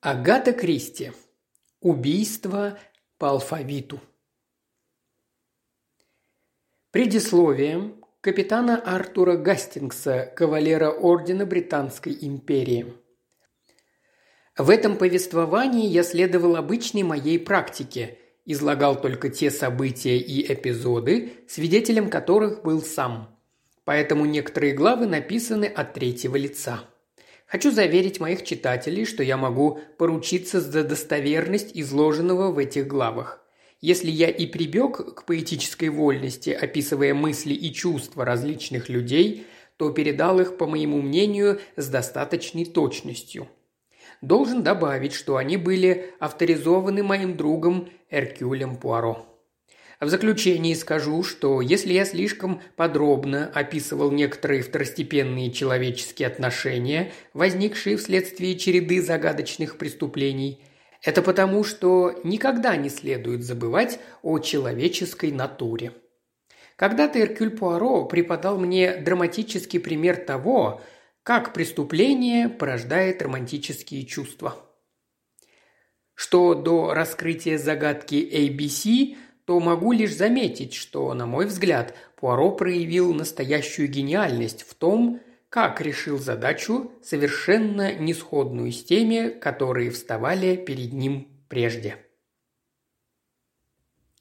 Агата Кристи. Убийство по алфавиту. Предисловие капитана Артура Гастингса, кавалера Ордена Британской империи. В этом повествовании я следовал обычной моей практике, излагал только те события и эпизоды, свидетелем которых был сам. Поэтому некоторые главы написаны от третьего лица. Хочу заверить моих читателей, что я могу поручиться за достоверность изложенного в этих главах. Если я и прибег к поэтической вольности, описывая мысли и чувства различных людей, то передал их, по моему мнению, с достаточной точностью. Должен добавить, что они были авторизованы моим другом Эркюлем Пуаро. В заключении скажу, что если я слишком подробно описывал некоторые второстепенные человеческие отношения, возникшие вследствие череды загадочных преступлений, это потому, что никогда не следует забывать о человеческой натуре. Когда-то Эркюль Пуаро преподал мне драматический пример того, как преступление порождает романтические чувства. Что до раскрытия загадки ABC – то могу лишь заметить, что, на мой взгляд, Пуаро проявил настоящую гениальность в том, как решил задачу, совершенно несходную с теми, которые вставали перед ним прежде.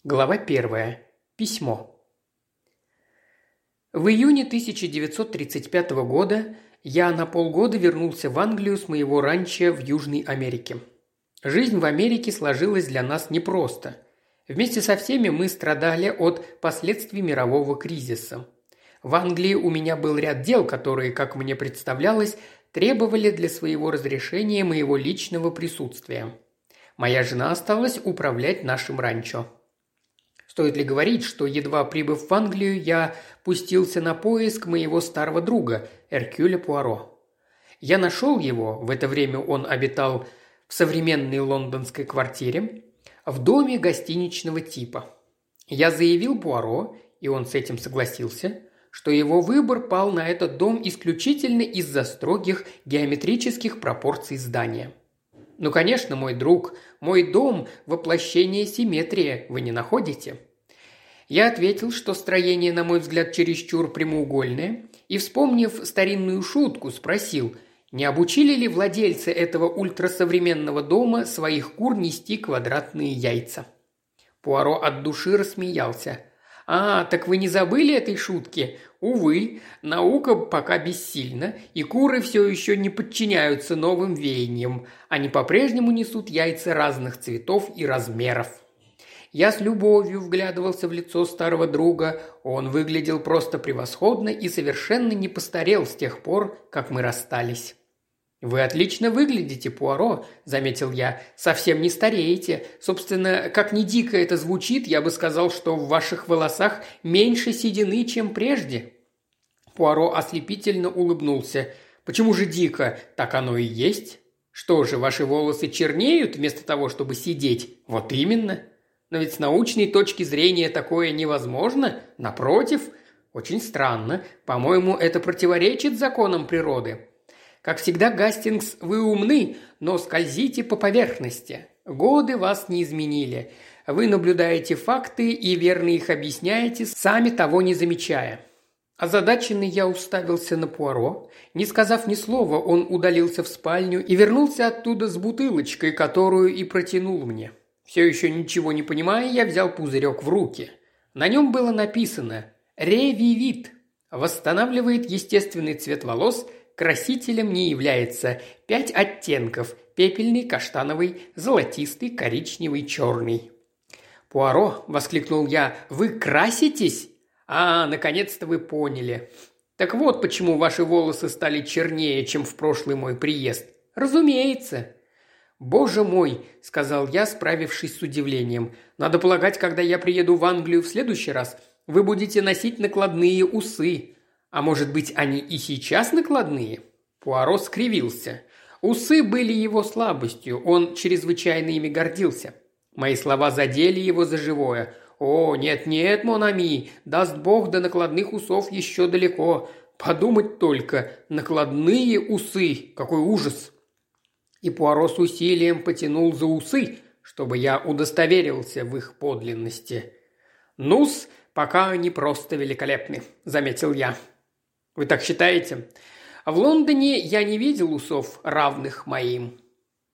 Глава первая. Письмо. В июне 1935 года я на полгода вернулся в Англию с моего ранчо в Южной Америке. Жизнь в Америке сложилась для нас непросто – Вместе со всеми мы страдали от последствий мирового кризиса. В Англии у меня был ряд дел, которые, как мне представлялось, требовали для своего разрешения моего личного присутствия. Моя жена осталась управлять нашим ранчо. Стоит ли говорить, что, едва прибыв в Англию, я пустился на поиск моего старого друга, Эркюля Пуаро. Я нашел его, в это время он обитал в современной лондонской квартире, в доме гостиничного типа. Я заявил Пуаро, и он с этим согласился, что его выбор пал на этот дом исключительно из-за строгих геометрических пропорций здания. Ну, конечно, мой друг, мой дом – воплощение симметрии, вы не находите? Я ответил, что строение, на мой взгляд, чересчур прямоугольное, и, вспомнив старинную шутку, спросил – не обучили ли владельцы этого ультрасовременного дома своих кур нести квадратные яйца? Пуаро от души рассмеялся. «А, так вы не забыли этой шутки? Увы, наука пока бессильна, и куры все еще не подчиняются новым веяниям. Они по-прежнему несут яйца разных цветов и размеров». Я с любовью вглядывался в лицо старого друга. Он выглядел просто превосходно и совершенно не постарел с тех пор, как мы расстались. «Вы отлично выглядите, Пуаро», – заметил я. «Совсем не стареете. Собственно, как ни дико это звучит, я бы сказал, что в ваших волосах меньше седины, чем прежде». Пуаро ослепительно улыбнулся. «Почему же дико? Так оно и есть. Что же, ваши волосы чернеют вместо того, чтобы сидеть? Вот именно. Но ведь с научной точки зрения такое невозможно. Напротив, очень странно. По-моему, это противоречит законам природы. Как всегда, Гастингс, вы умны, но скользите по поверхности. Годы вас не изменили. Вы наблюдаете факты и верно их объясняете, сами того не замечая. Озадаченный я уставился на Пуаро. Не сказав ни слова, он удалился в спальню и вернулся оттуда с бутылочкой, которую и протянул мне. Все еще ничего не понимая, я взял пузырек в руки. На нем было написано «Ревивит» – восстанавливает естественный цвет волос красителем не является пять оттенков – пепельный, каштановый, золотистый, коричневый, черный. «Пуаро!» – воскликнул я. «Вы краситесь?» «А, наконец-то вы поняли. Так вот, почему ваши волосы стали чернее, чем в прошлый мой приезд. Разумеется!» «Боже мой!» – сказал я, справившись с удивлением. «Надо полагать, когда я приеду в Англию в следующий раз, вы будете носить накладные усы. А может быть, они и сейчас накладные?» Пуаро скривился. Усы были его слабостью, он чрезвычайно ими гордился. Мои слова задели его за живое. «О, нет-нет, Монами, даст бог до накладных усов еще далеко. Подумать только, накладные усы, какой ужас!» И Пуаро с усилием потянул за усы, чтобы я удостоверился в их подлинности. «Ну-с, пока они просто великолепны», – заметил я. «Вы так считаете?» В Лондоне я не видел усов, равных моим.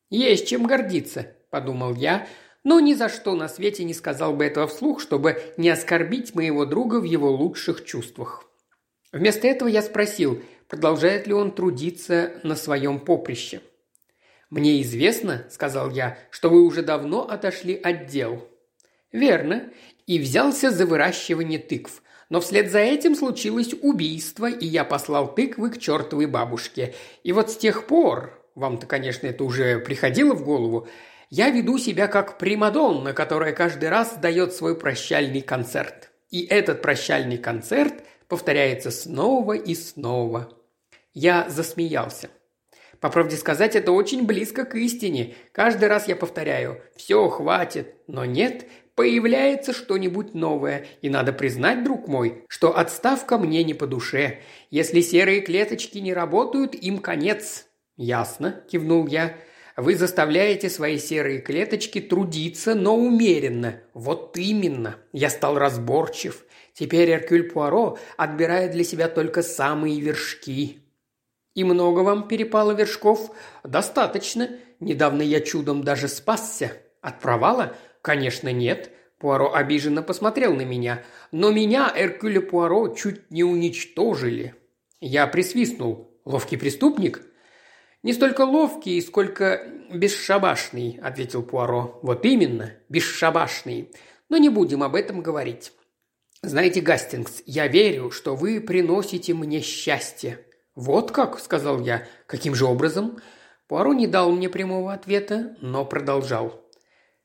Есть чем гордиться, подумал я, но ни за что на свете не сказал бы этого вслух, чтобы не оскорбить моего друга в его лучших чувствах. Вместо этого я спросил, продолжает ли он трудиться на своем поприще. «Мне известно, – сказал я, – что вы уже давно отошли от дел». «Верно. И взялся за выращивание тыкв. Но вслед за этим случилось убийство, и я послал тыквы к чертовой бабушке. И вот с тех пор, вам-то, конечно, это уже приходило в голову, я веду себя как Примадонна, которая каждый раз дает свой прощальный концерт. И этот прощальный концерт повторяется снова и снова. Я засмеялся. По правде сказать, это очень близко к истине. Каждый раз я повторяю «все, хватит», но нет, появляется что-нибудь новое, и надо признать, друг мой, что отставка мне не по душе. Если серые клеточки не работают, им конец». «Ясно», – кивнул я. «Вы заставляете свои серые клеточки трудиться, но умеренно. Вот именно. Я стал разборчив. Теперь Эркюль Пуаро отбирает для себя только самые вершки». «И много вам перепало вершков?» «Достаточно. Недавно я чудом даже спасся. От провала? «Конечно нет», – Пуаро обиженно посмотрел на меня. «Но меня, Эркюля Пуаро, чуть не уничтожили». Я присвистнул. «Ловкий преступник?» «Не столько ловкий, сколько бесшабашный», – ответил Пуаро. «Вот именно, бесшабашный. Но не будем об этом говорить. Знаете, Гастингс, я верю, что вы приносите мне счастье». «Вот как?» – сказал я. «Каким же образом?» Пуаро не дал мне прямого ответа, но продолжал.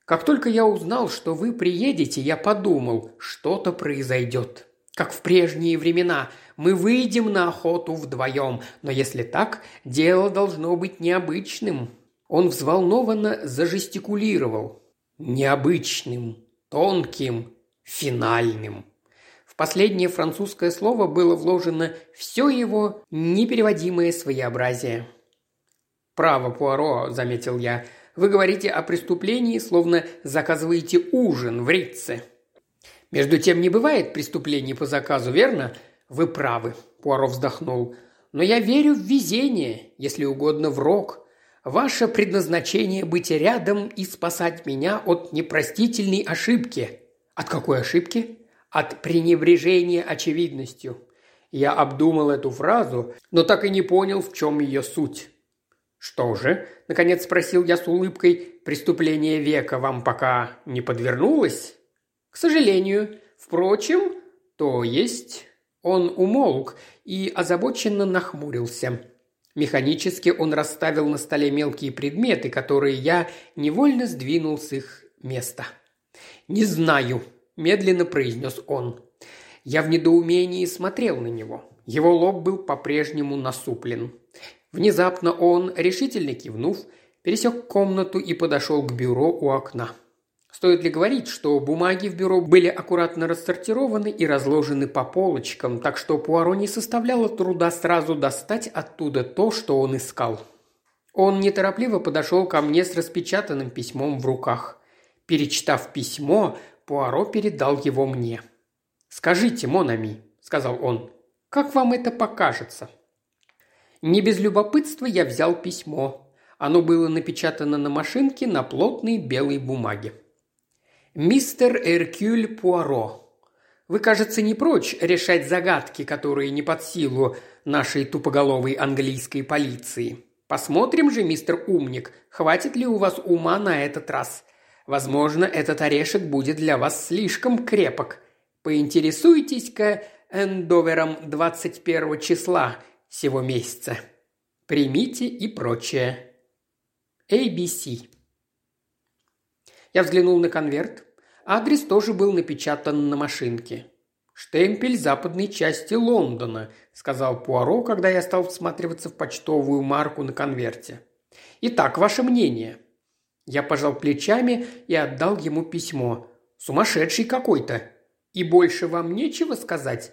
Как только я узнал, что вы приедете, я подумал, что-то произойдет. Как в прежние времена, мы выйдем на охоту вдвоем, но если так, дело должно быть необычным». Он взволнованно зажестикулировал. «Необычным, тонким, финальным». Последнее французское слово было вложено все его непереводимое своеобразие. «Право, Пуаро», — заметил я, — вы говорите о преступлении, словно заказываете ужин в Ритце. Между тем не бывает преступлений по заказу, верно? Вы правы, Пуаро вздохнул. Но я верю в везение, если угодно в рок. Ваше предназначение быть рядом и спасать меня от непростительной ошибки. От какой ошибки? От пренебрежения очевидностью. Я обдумал эту фразу, но так и не понял, в чем ее суть. «Что же?» – наконец спросил я с улыбкой. «Преступление века вам пока не подвернулось?» «К сожалению. Впрочем, то есть...» Он умолк и озабоченно нахмурился. Механически он расставил на столе мелкие предметы, которые я невольно сдвинул с их места. «Не знаю», – медленно произнес он. Я в недоумении смотрел на него. Его лоб был по-прежнему насуплен. Внезапно он, решительно кивнув, пересек комнату и подошел к бюро у окна. Стоит ли говорить, что бумаги в бюро были аккуратно рассортированы и разложены по полочкам, так что Пуаро не составляло труда сразу достать оттуда то, что он искал. Он неторопливо подошел ко мне с распечатанным письмом в руках. Перечитав письмо, Пуаро передал его мне. «Скажите, Монами», — сказал он, — «как вам это покажется?» Не без любопытства я взял письмо. Оно было напечатано на машинке на плотной белой бумаге. «Мистер Эркюль Пуаро, вы, кажется, не прочь решать загадки, которые не под силу нашей тупоголовой английской полиции. Посмотрим же, мистер Умник, хватит ли у вас ума на этот раз. Возможно, этот орешек будет для вас слишком крепок. Поинтересуйтесь-ка эндовером 21 числа сего месяца. Примите и прочее. ABC. Я взглянул на конверт. Адрес тоже был напечатан на машинке. «Штемпель западной части Лондона», – сказал Пуаро, когда я стал всматриваться в почтовую марку на конверте. «Итак, ваше мнение?» Я пожал плечами и отдал ему письмо. «Сумасшедший какой-то!» «И больше вам нечего сказать?»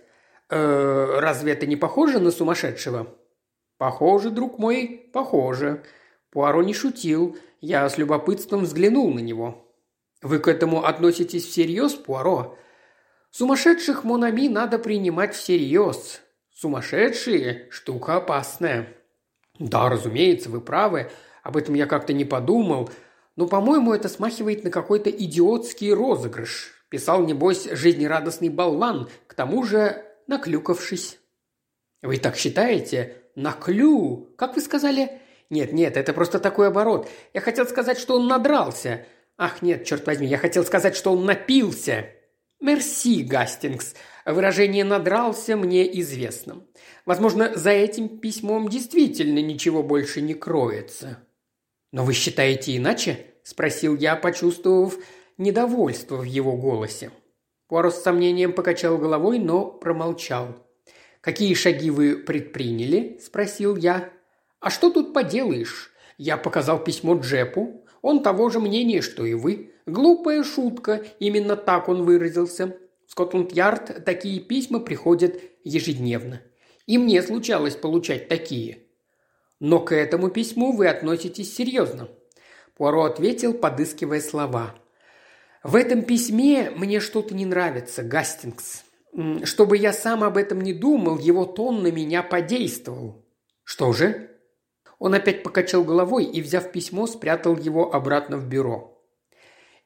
«Э, разве это не похоже на сумасшедшего?» «Похоже, друг мой, похоже». Пуаро не шутил. Я с любопытством взглянул на него. «Вы к этому относитесь всерьез, Пуаро?» «Сумасшедших Монами надо принимать всерьез. Сумасшедшие – штука опасная». «Да, разумеется, вы правы. Об этом я как-то не подумал. Но, по-моему, это смахивает на какой-то идиотский розыгрыш. Писал, небось, жизнерадостный болван, к тому же наклюкавшись». «Вы так считаете? Наклю? Как вы сказали?» «Нет, нет, это просто такой оборот. Я хотел сказать, что он надрался. Ах, нет, черт возьми, я хотел сказать, что он напился». «Мерси, Гастингс. Выражение «надрался» мне известно. Возможно, за этим письмом действительно ничего больше не кроется». «Но вы считаете иначе?» – спросил я, почувствовав недовольство в его голосе. Пуаро с сомнением покачал головой, но промолчал. «Какие шаги вы предприняли?» – спросил я. «А что тут поделаешь?» Я показал письмо Джепу. Он того же мнения, что и вы. Глупая шутка, именно так он выразился. В Скотланд-Ярд такие письма приходят ежедневно. И мне случалось получать такие. Но к этому письму вы относитесь серьезно. Пуаро ответил, подыскивая слова. В этом письме мне что-то не нравится, Гастингс. Чтобы я сам об этом не думал, его тон на меня подействовал. Что же? Он опять покачал головой и, взяв письмо, спрятал его обратно в бюро.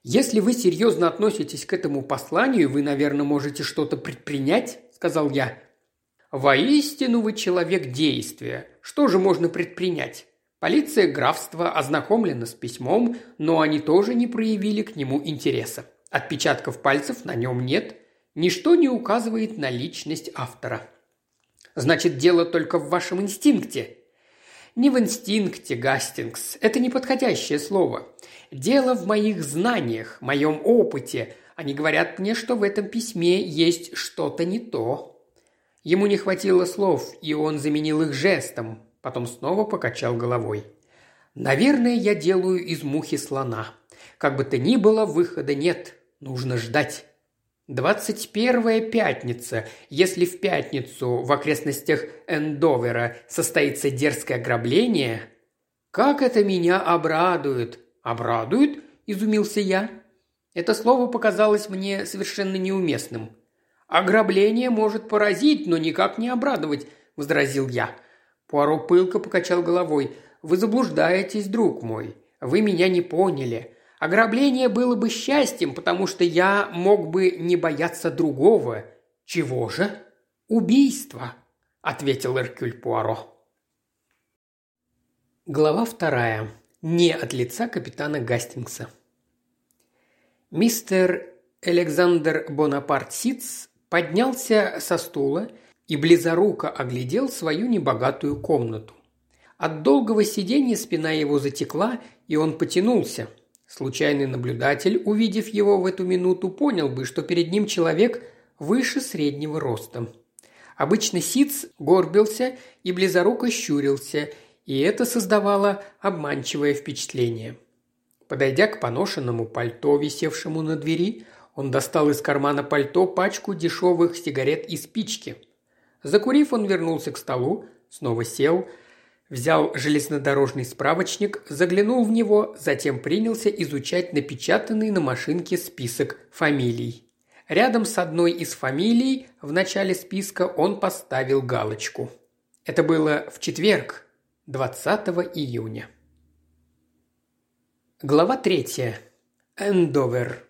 «Если вы серьезно относитесь к этому посланию, вы, наверное, можете что-то предпринять», – сказал я. «Воистину вы человек действия. Что же можно предпринять? Полиция графства ознакомлена с письмом, но они тоже не проявили к нему интереса. Отпечатков пальцев на нем нет. Ничто не указывает на личность автора. Значит, дело только в вашем инстинкте. Не в инстинкте, Гастингс. Это неподходящее слово. Дело в моих знаниях, моем опыте. Они говорят мне, что в этом письме есть что-то не то. Ему не хватило слов, и он заменил их жестом, потом снова покачал головой. «Наверное, я делаю из мухи слона. Как бы то ни было, выхода нет. Нужно ждать». Двадцать первая пятница. Если в пятницу в окрестностях Эндовера состоится дерзкое ограбление, как это меня обрадует, «Обрадует?» – изумился я. Это слово показалось мне совершенно неуместным. «Ограбление может поразить, но никак не обрадовать», – возразил я. Пуаро пылко покачал головой. «Вы заблуждаетесь, друг мой. Вы меня не поняли. Ограбление было бы счастьем, потому что я мог бы не бояться другого. Чего же? Убийства», – ответил Эркюль Пуаро. Глава вторая не от лица капитана Гастингса. Мистер Александр Бонапарт Ситц поднялся со стула и близоруко оглядел свою небогатую комнату. От долгого сидения спина его затекла, и он потянулся. Случайный наблюдатель, увидев его в эту минуту, понял бы, что перед ним человек выше среднего роста. Обычно Сиц горбился и близоруко щурился – и это создавало обманчивое впечатление. Подойдя к поношенному пальто, висевшему на двери, он достал из кармана пальто пачку дешевых сигарет и спички. Закурив, он вернулся к столу, снова сел, взял железнодорожный справочник, заглянул в него, затем принялся изучать напечатанный на машинке список фамилий. Рядом с одной из фамилий в начале списка он поставил галочку. Это было в четверг, 20 июня. Глава третья. Эндовер.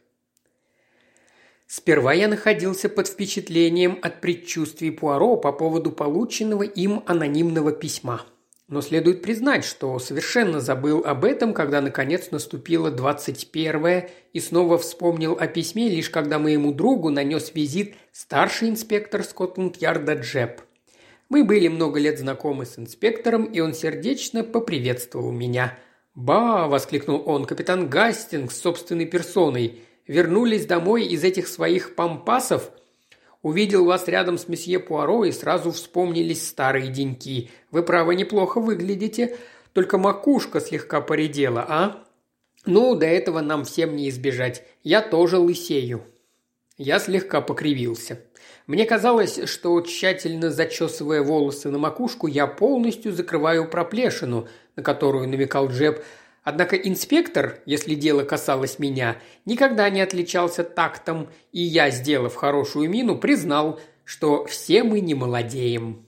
Сперва я находился под впечатлением от предчувствий Пуаро по поводу полученного им анонимного письма. Но следует признать, что совершенно забыл об этом, когда наконец наступило 21 и снова вспомнил о письме, лишь когда моему другу нанес визит старший инспектор Скотланд-Ярда Джеб – мы были много лет знакомы с инспектором, и он сердечно поприветствовал меня. «Ба!» – воскликнул он. «Капитан Гастингс собственной персоной. Вернулись домой из этих своих пампасов?» Увидел вас рядом с месье Пуаро и сразу вспомнились старые деньки. Вы, право, неплохо выглядите, только макушка слегка поредела, а? Ну, до этого нам всем не избежать. Я тоже лысею». Я слегка покривился. Мне казалось, что тщательно зачесывая волосы на макушку, я полностью закрываю проплешину, на которую намекал Джеб, Однако инспектор, если дело касалось меня, никогда не отличался тактом, и я, сделав хорошую мину, признал, что все мы не молодеем.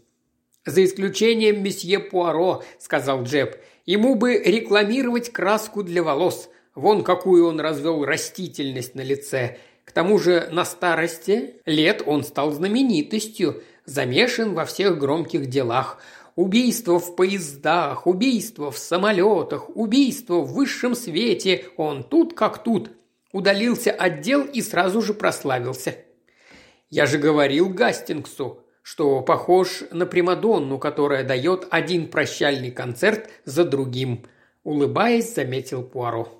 «За исключением месье Пуаро», – сказал Джеб, – «ему бы рекламировать краску для волос. Вон какую он развел растительность на лице. К тому же на старости лет он стал знаменитостью, замешан во всех громких делах. Убийство в поездах, убийство в самолетах, убийство в высшем свете. Он тут как тут. Удалился от дел и сразу же прославился. Я же говорил Гастингсу, что похож на Примадонну, которая дает один прощальный концерт за другим. Улыбаясь, заметил Пуаро.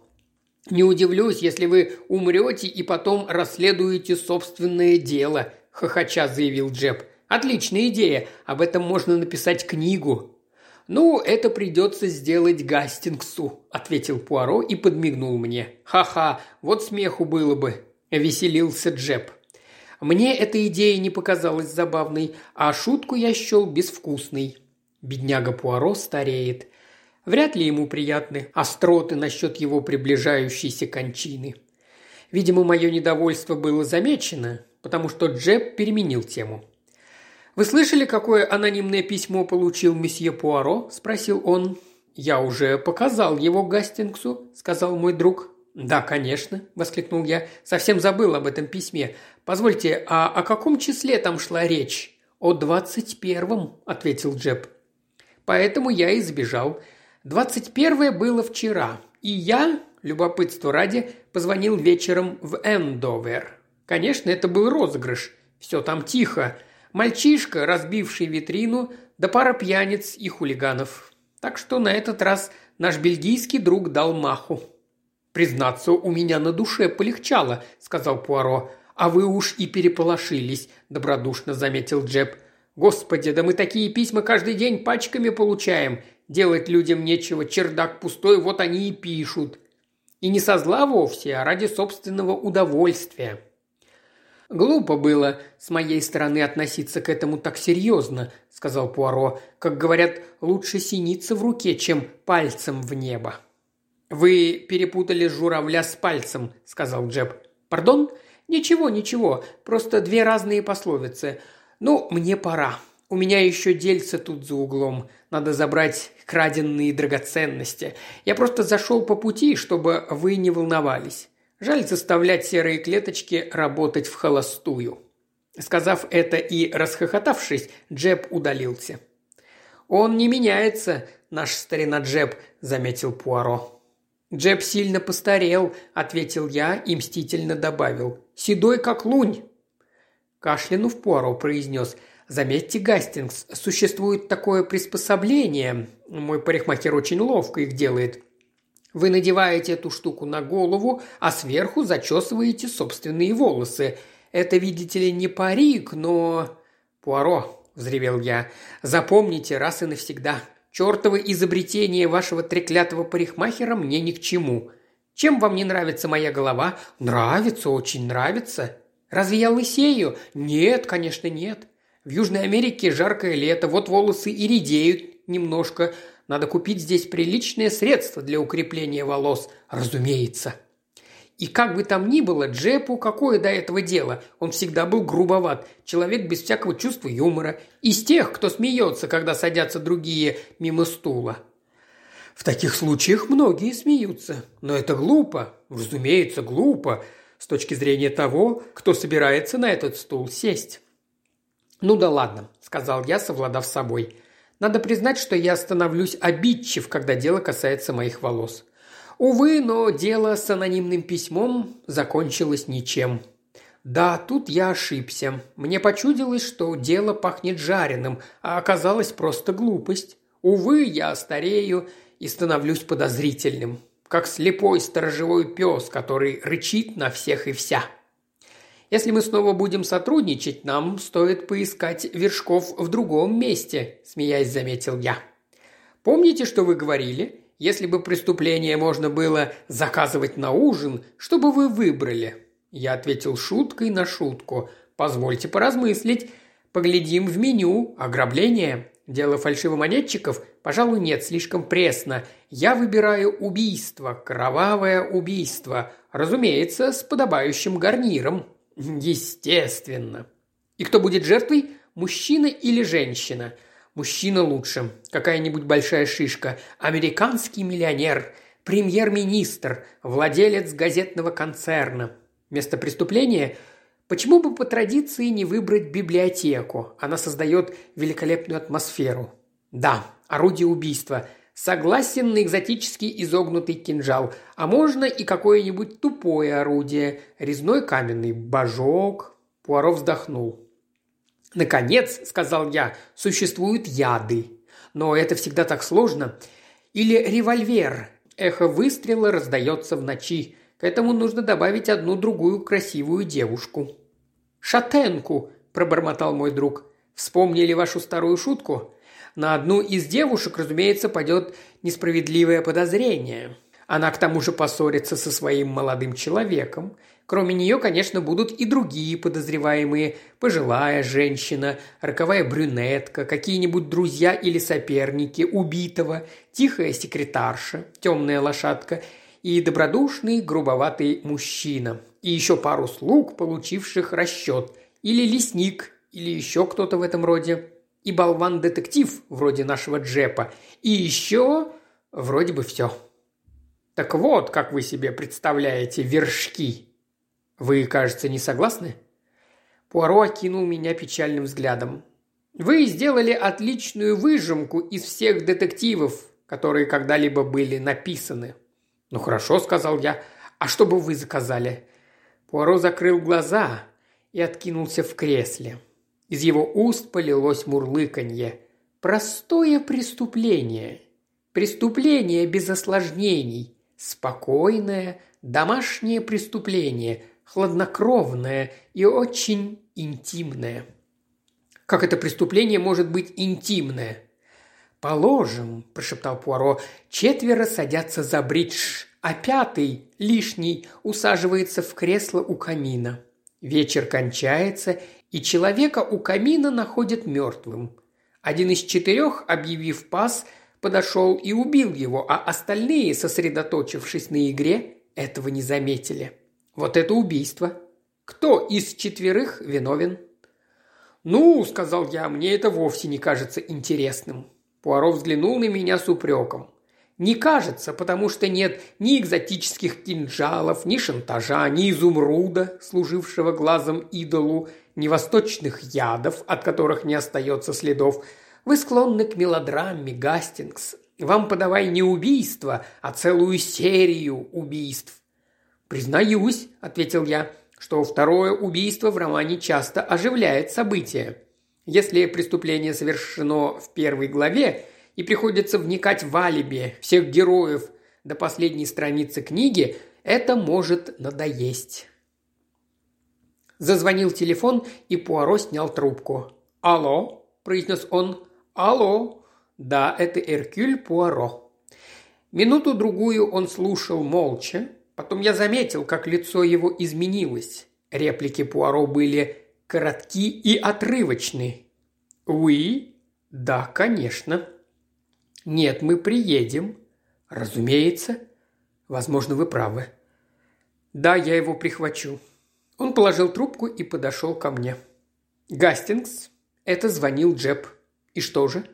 «Не удивлюсь, если вы умрете и потом расследуете собственное дело», – хохоча заявил Джеб. Отличная идея. Об этом можно написать книгу. Ну, это придется сделать Гастингсу, ответил Пуаро и подмигнул мне. Ха-ха, вот смеху было бы. Веселился Джеб. Мне эта идея не показалась забавной, а шутку я счел безвкусной. Бедняга Пуаро стареет. Вряд ли ему приятны остроты насчет его приближающейся кончины. Видимо, мое недовольство было замечено, потому что Джеб переменил тему. «Вы слышали, какое анонимное письмо получил месье Пуаро?» – спросил он. «Я уже показал его Гастингсу», – сказал мой друг. «Да, конечно», – воскликнул я. «Совсем забыл об этом письме. Позвольте, а о каком числе там шла речь?» «О двадцать первом», – ответил Джеб. «Поэтому я и сбежал. Двадцать первое было вчера, и я, любопытство ради, позвонил вечером в Эндовер. Конечно, это был розыгрыш. Все там тихо. Мальчишка, разбивший витрину, да пара пьяниц и хулиганов. Так что на этот раз наш бельгийский друг дал маху. «Признаться, у меня на душе полегчало», – сказал Пуаро. «А вы уж и переполошились», – добродушно заметил Джеб. «Господи, да мы такие письма каждый день пачками получаем. Делать людям нечего, чердак пустой, вот они и пишут. И не со зла вовсе, а ради собственного удовольствия». «Глупо было с моей стороны относиться к этому так серьезно», – сказал Пуаро. «Как говорят, лучше синица в руке, чем пальцем в небо». «Вы перепутали журавля с пальцем», – сказал Джеб. «Пардон? Ничего, ничего. Просто две разные пословицы. Ну, мне пора. У меня еще дельце тут за углом. Надо забрать краденные драгоценности. Я просто зашел по пути, чтобы вы не волновались. Жаль заставлять серые клеточки работать в холостую. Сказав это и расхохотавшись, Джеб удалился. «Он не меняется, наш старина Джеб», – заметил Пуаро. «Джеб сильно постарел», – ответил я и мстительно добавил. «Седой, как лунь». Кашлянув Пуаро произнес – Заметьте, Гастингс, существует такое приспособление. Мой парикмахер очень ловко их делает. Вы надеваете эту штуку на голову, а сверху зачесываете собственные волосы. Это, видите ли, не парик, но... Пуаро, взревел я, запомните раз и навсегда. Чертово изобретение вашего треклятого парикмахера мне ни к чему. Чем вам не нравится моя голова? Нравится, очень нравится. Разве я лысею? Нет, конечно, нет. В Южной Америке жаркое лето, вот волосы и редеют немножко, надо купить здесь приличные средства для укрепления волос, разумеется. И как бы там ни было, Джепу какое до этого дело? Он всегда был грубоват, человек без всякого чувства юмора. Из тех, кто смеется, когда садятся другие мимо стула. В таких случаях многие смеются. Но это глупо, разумеется, глупо, с точки зрения того, кто собирается на этот стул сесть. «Ну да ладно», – сказал я, совладав собой. Надо признать, что я становлюсь обидчив, когда дело касается моих волос. Увы, но дело с анонимным письмом закончилось ничем. Да, тут я ошибся. Мне почудилось, что дело пахнет жареным, а оказалось просто глупость. Увы, я старею и становлюсь подозрительным, как слепой сторожевой пес, который рычит на всех и вся. Если мы снова будем сотрудничать, нам стоит поискать вершков в другом месте», – смеясь заметил я. «Помните, что вы говорили? Если бы преступление можно было заказывать на ужин, что бы вы выбрали?» Я ответил шуткой на шутку. «Позвольте поразмыслить. Поглядим в меню. Ограбление. Дело фальшивомонетчиков? Пожалуй, нет, слишком пресно. Я выбираю убийство, кровавое убийство. Разумеется, с подобающим гарниром. Естественно. И кто будет жертвой? Мужчина или женщина? Мужчина лучше. Какая-нибудь большая шишка. Американский миллионер. Премьер-министр. Владелец газетного концерна. Место преступления – Почему бы по традиции не выбрать библиотеку? Она создает великолепную атмосферу. Да, орудие убийства. Согласен на экзотический изогнутый кинжал. А можно и какое-нибудь тупое орудие. Резной каменный божок. Пуаро вздохнул. «Наконец», — сказал я, — «существуют яды. Но это всегда так сложно. Или револьвер. Эхо выстрела раздается в ночи. К этому нужно добавить одну другую красивую девушку». «Шатенку», – пробормотал мой друг. «Вспомнили вашу старую шутку? На одну из девушек, разумеется, пойдет несправедливое подозрение. Она к тому же поссорится со своим молодым человеком. Кроме нее, конечно, будут и другие подозреваемые. Пожилая женщина, роковая брюнетка, какие-нибудь друзья или соперники убитого, тихая секретарша, темная лошадка и добродушный грубоватый мужчина и еще пару слуг, получивших расчет, или лесник, или еще кто-то в этом роде, и болван-детектив, вроде нашего Джепа, и еще вроде бы все. Так вот, как вы себе представляете вершки. Вы, кажется, не согласны? Пуаро окинул меня печальным взглядом. Вы сделали отличную выжимку из всех детективов, которые когда-либо были написаны. Ну хорошо, сказал я. А что бы вы заказали? Пуаро закрыл глаза и откинулся в кресле. Из его уст полилось мурлыканье. Простое преступление. Преступление без осложнений. Спокойное, домашнее преступление, хладнокровное и очень интимное. Как это преступление может быть интимное? «Положим», – прошептал Пуаро, – «четверо садятся за бридж а пятый, лишний, усаживается в кресло у камина. Вечер кончается, и человека у камина находят мертвым. Один из четырех, объявив пас, подошел и убил его, а остальные, сосредоточившись на игре, этого не заметили. Вот это убийство. Кто из четверых виновен? «Ну, — сказал я, — мне это вовсе не кажется интересным». Пуаро взглянул на меня с упреком. Не кажется, потому что нет ни экзотических кинжалов, ни шантажа, ни изумруда, служившего глазом идолу, ни восточных ядов, от которых не остается следов. Вы склонны к мелодраме, Гастингс. Вам подавай не убийство, а целую серию убийств. «Признаюсь», – ответил я, – что второе убийство в романе часто оживляет события. Если преступление совершено в первой главе, и приходится вникать в алиби всех героев до последней страницы книги, это может надоесть. Зазвонил телефон, и Пуаро снял трубку. «Алло?» – произнес он. «Алло?» «Да, это Эркюль Пуаро». Минуту-другую он слушал молча. Потом я заметил, как лицо его изменилось. Реплики Пуаро были коротки и отрывочны. «Уи?» «Да, конечно». «Нет, мы приедем». «Разумеется». «Возможно, вы правы». «Да, я его прихвачу». Он положил трубку и подошел ко мне. «Гастингс, это звонил Джеб. И что же?»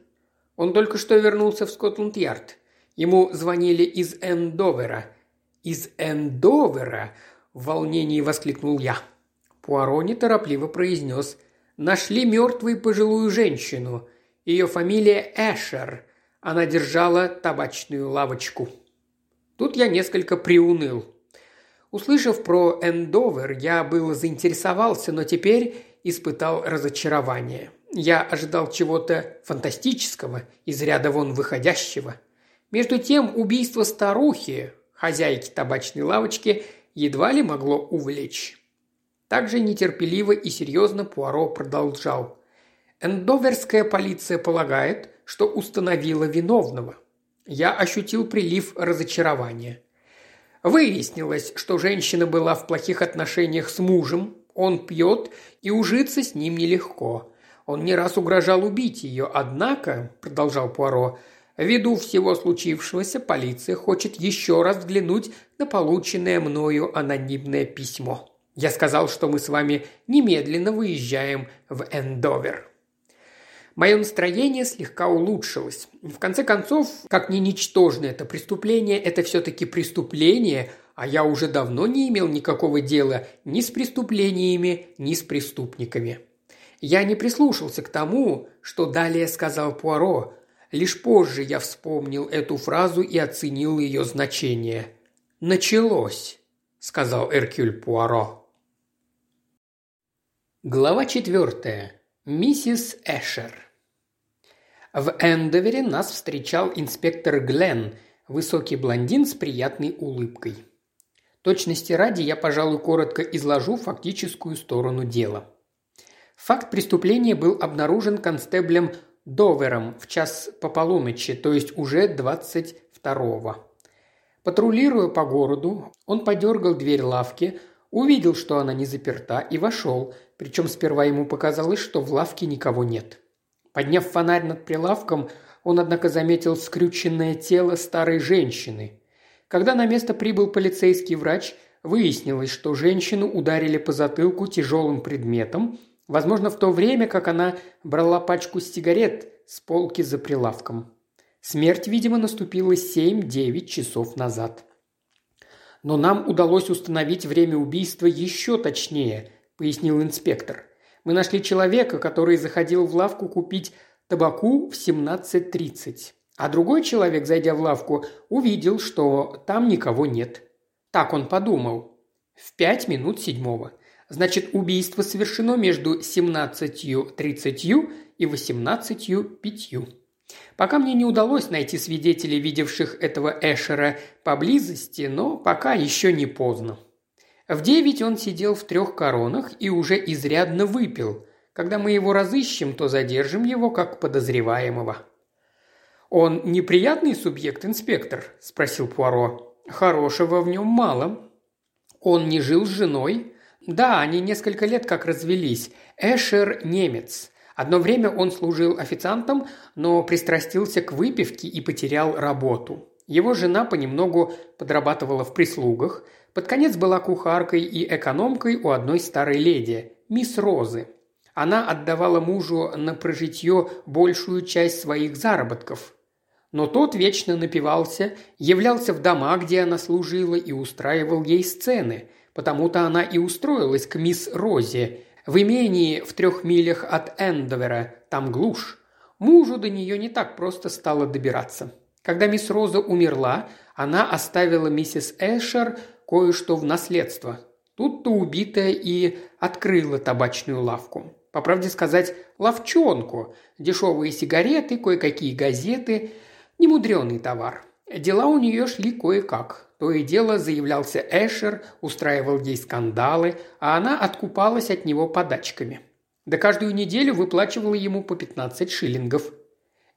«Он только что вернулся в Скотланд-Ярд. Ему звонили из Эндовера». «Из Эндовера?» – в волнении воскликнул я. Пуаро неторопливо произнес. «Нашли мертвую пожилую женщину. Ее фамилия Эшер. Она держала табачную лавочку. Тут я несколько приуныл. Услышав про Эндовер, я было заинтересовался, но теперь испытал разочарование. Я ожидал чего-то фантастического, из ряда вон выходящего. Между тем, убийство старухи, хозяйки табачной лавочки, едва ли могло увлечь. Также нетерпеливо и серьезно Пуаро продолжал. Эндоверская полиция полагает, что установила виновного. Я ощутил прилив разочарования. Выяснилось, что женщина была в плохих отношениях с мужем, он пьет, и ужиться с ним нелегко. Он не раз угрожал убить ее, однако, продолжал Пуаро, ввиду всего случившегося, полиция хочет еще раз взглянуть на полученное мною анонимное письмо. Я сказал, что мы с вами немедленно выезжаем в Эндовер. Мое настроение слегка улучшилось. В конце концов, как ни ничтожно это преступление, это все-таки преступление, а я уже давно не имел никакого дела ни с преступлениями, ни с преступниками. Я не прислушался к тому, что далее сказал Пуаро. Лишь позже я вспомнил эту фразу и оценил ее значение. «Началось», – сказал Эркюль Пуаро. Глава четвертая. Миссис Эшер. В Эндовере нас встречал инспектор Гленн, высокий блондин с приятной улыбкой. Точности ради я, пожалуй, коротко изложу фактическую сторону дела. Факт преступления был обнаружен констеблем Довером в час по полуночи, то есть уже 22-го. Патрулируя по городу, он подергал дверь лавки, увидел, что она не заперта, и вошел, причем сперва ему показалось, что в лавке никого нет. Подняв фонарь над прилавком, он, однако, заметил скрюченное тело старой женщины. Когда на место прибыл полицейский врач, выяснилось, что женщину ударили по затылку тяжелым предметом, Возможно, в то время, как она брала пачку сигарет с полки за прилавком. Смерть, видимо, наступила 7-9 часов назад. Но нам удалось установить время убийства еще точнее, пояснил инспектор. Мы нашли человека, который заходил в лавку купить табаку в 17.30. А другой человек, зайдя в лавку, увидел, что там никого нет. Так он подумал. В пять минут седьмого. Значит, убийство совершено между 17.30 и 18.05. Пока мне не удалось найти свидетелей, видевших этого Эшера поблизости, но пока еще не поздно. В девять он сидел в трех коронах и уже изрядно выпил. Когда мы его разыщем, то задержим его как подозреваемого. «Он неприятный субъект, инспектор?» – спросил Пуаро. «Хорошего в нем мало. Он не жил с женой, да, они несколько лет как развелись. Эшер – немец. Одно время он служил официантом, но пристрастился к выпивке и потерял работу. Его жена понемногу подрабатывала в прислугах, под конец была кухаркой и экономкой у одной старой леди, мисс Розы. Она отдавала мужу на прожитье большую часть своих заработков. Но тот вечно напивался, являлся в дома, где она служила, и устраивал ей сцены – Потому-то она и устроилась к мисс Розе в имении в трех милях от Эндовера, там глушь. Мужу до нее не так просто стало добираться. Когда мисс Роза умерла, она оставила миссис Эшер кое-что в наследство. Тут-то убитая и открыла табачную лавку. По правде сказать, ловчонку. Дешевые сигареты, кое-какие газеты. Немудренный товар. Дела у нее шли кое-как. То и дело заявлялся Эшер, устраивал ей скандалы, а она откупалась от него подачками. Да каждую неделю выплачивала ему по 15 шиллингов.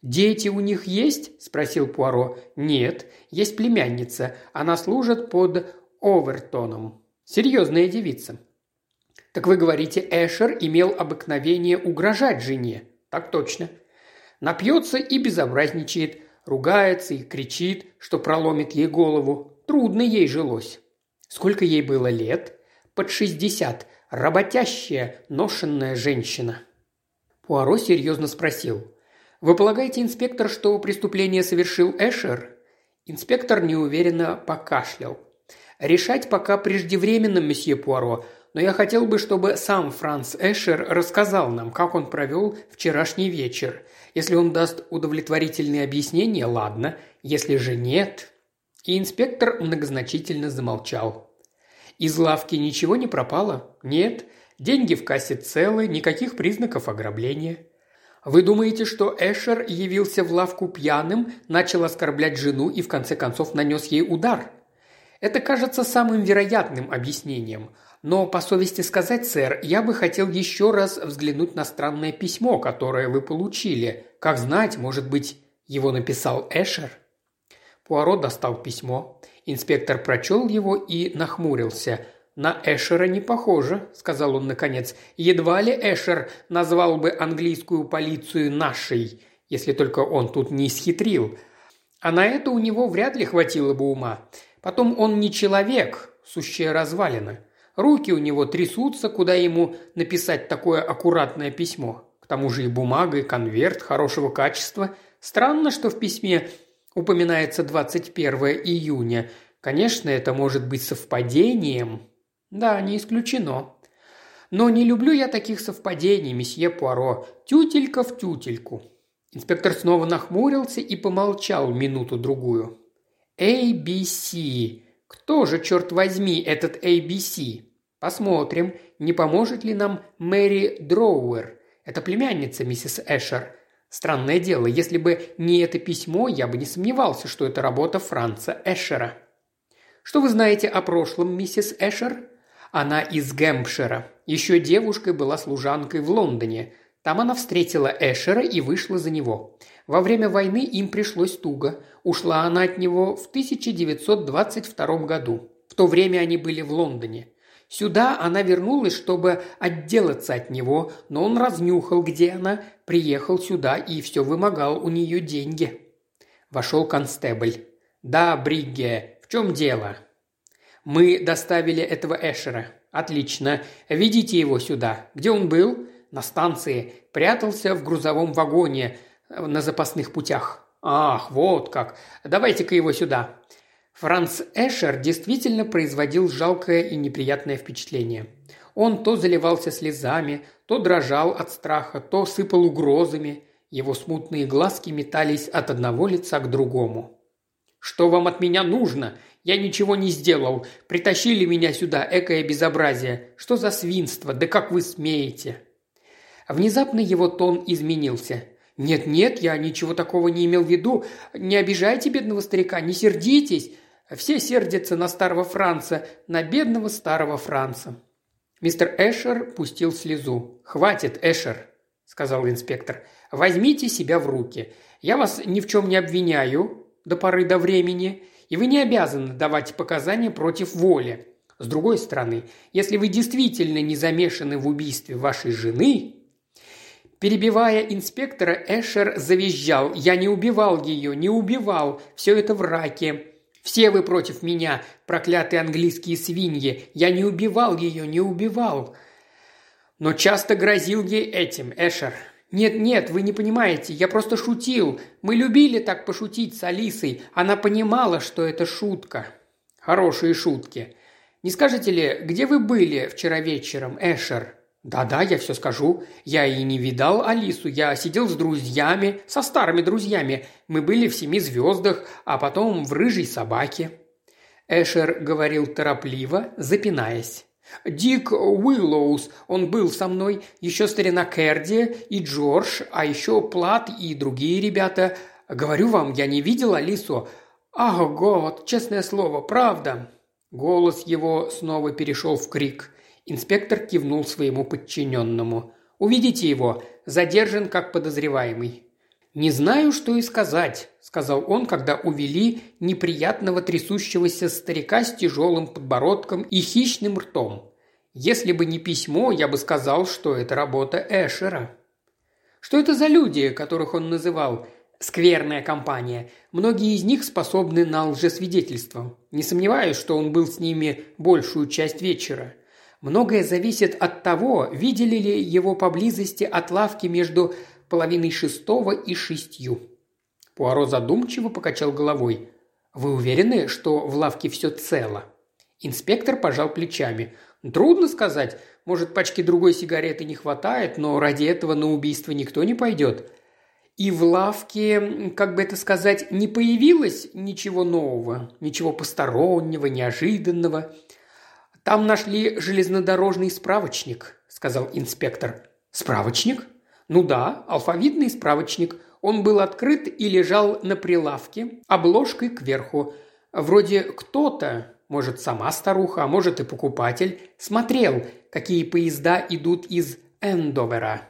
«Дети у них есть?» – спросил Пуаро. «Нет, есть племянница. Она служит под Овертоном. Серьезная девица». «Так вы говорите, Эшер имел обыкновение угрожать жене?» «Так точно». «Напьется и безобразничает, ругается и кричит, что проломит ей голову. Трудно ей жилось. Сколько ей было лет? Под шестьдесят. Работящая, ношенная женщина. Пуаро серьезно спросил. «Вы полагаете, инспектор, что преступление совершил Эшер?» Инспектор неуверенно покашлял. «Решать пока преждевременно, месье Пуаро, но я хотел бы, чтобы сам Франц Эшер рассказал нам, как он провел вчерашний вечер. Если он даст удовлетворительные объяснения, ладно. Если же нет...» И инспектор многозначительно замолчал. Из лавки ничего не пропало? Нет. Деньги в кассе целы, никаких признаков ограбления. Вы думаете, что Эшер явился в лавку пьяным, начал оскорблять жену и в конце концов нанес ей удар? Это кажется самым вероятным объяснением. Но, по совести сказать, сэр, я бы хотел еще раз взглянуть на странное письмо, которое вы получили. Как знать, может быть, его написал Эшер? Пуаро достал письмо. Инспектор прочел его и нахмурился. «На Эшера не похоже», – сказал он наконец. «Едва ли Эшер назвал бы английскую полицию нашей, если только он тут не схитрил. А на это у него вряд ли хватило бы ума. Потом он не человек, сущая развалина. Руки у него трясутся, куда ему написать такое аккуратное письмо. К тому же и бумага, и конверт хорошего качества. Странно, что в письме упоминается 21 июня. Конечно, это может быть совпадением, «Да, не исключено. Но не люблю я таких совпадений, месье Пуаро. Тютелька в тютельку». Инспектор снова нахмурился и помолчал минуту-другую. ABC. Кто же, черт возьми, этот ABC? Посмотрим, не поможет ли нам Мэри Дроуэр. Это племянница миссис Эшер. Странное дело, если бы не это письмо, я бы не сомневался, что это работа Франца Эшера. Что вы знаете о прошлом, миссис Эшер? Она из Гэмпшира. Еще девушкой была служанкой в Лондоне. Там она встретила Эшера и вышла за него. Во время войны им пришлось туго. Ушла она от него в 1922 году. В то время они были в Лондоне. Сюда она вернулась, чтобы отделаться от него, но он разнюхал, где она, приехал сюда и все вымогал у нее деньги. Вошел констебль. «Да, Бригге, в чем дело?» Мы доставили этого Эшера. Отлично. Ведите его сюда. Где он был? На станции. Прятался в грузовом вагоне э, на запасных путях. Ах, вот как. Давайте-ка его сюда. Франц Эшер действительно производил жалкое и неприятное впечатление. Он то заливался слезами, то дрожал от страха, то сыпал угрозами. Его смутные глазки метались от одного лица к другому. «Что вам от меня нужно?» Я ничего не сделал. Притащили меня сюда, экое безобразие. Что за свинство? Да как вы смеете?» Внезапно его тон изменился. «Нет-нет, я ничего такого не имел в виду. Не обижайте бедного старика, не сердитесь. Все сердятся на старого Франца, на бедного старого Франца». Мистер Эшер пустил слезу. «Хватит, Эшер», – сказал инспектор. «Возьмите себя в руки. Я вас ни в чем не обвиняю до поры до времени и вы не обязаны давать показания против воли. С другой стороны, если вы действительно не замешаны в убийстве вашей жены, Перебивая инспектора, Эшер завизжал. «Я не убивал ее, не убивал. Все это в раке. Все вы против меня, проклятые английские свиньи. Я не убивал ее, не убивал». Но часто грозил ей этим, Эшер. «Нет-нет, вы не понимаете, я просто шутил. Мы любили так пошутить с Алисой. Она понимала, что это шутка». «Хорошие шутки. Не скажете ли, где вы были вчера вечером, Эшер?» «Да-да, я все скажу. Я и не видал Алису. Я сидел с друзьями, со старыми друзьями. Мы были в семи звездах, а потом в рыжей собаке». Эшер говорил торопливо, запинаясь. Дик Уиллоус, он был со мной, еще старина Керди и Джордж, а еще Плат и другие ребята. Говорю вам, я не видел Алису. Ах, год, честное слово, правда». Голос его снова перешел в крик. Инспектор кивнул своему подчиненному. «Уведите его. Задержан как подозреваемый». «Не знаю, что и сказать», – сказал он, когда увели неприятного трясущегося старика с тяжелым подбородком и хищным ртом. «Если бы не письмо, я бы сказал, что это работа Эшера». Что это за люди, которых он называл «скверная компания»? Многие из них способны на лжесвидетельство. Не сомневаюсь, что он был с ними большую часть вечера. Многое зависит от того, видели ли его поблизости от лавки между половиной шестого и шестью. Пуаро задумчиво покачал головой. «Вы уверены, что в лавке все цело?» Инспектор пожал плечами. «Трудно сказать. Может, пачки другой сигареты не хватает, но ради этого на убийство никто не пойдет. И в лавке, как бы это сказать, не появилось ничего нового, ничего постороннего, неожиданного. Там нашли железнодорожный справочник», – сказал инспектор. «Справочник?» Ну да, алфавитный справочник. Он был открыт и лежал на прилавке, обложкой кверху. Вроде кто-то, может, сама старуха, а может и покупатель, смотрел, какие поезда идут из Эндовера.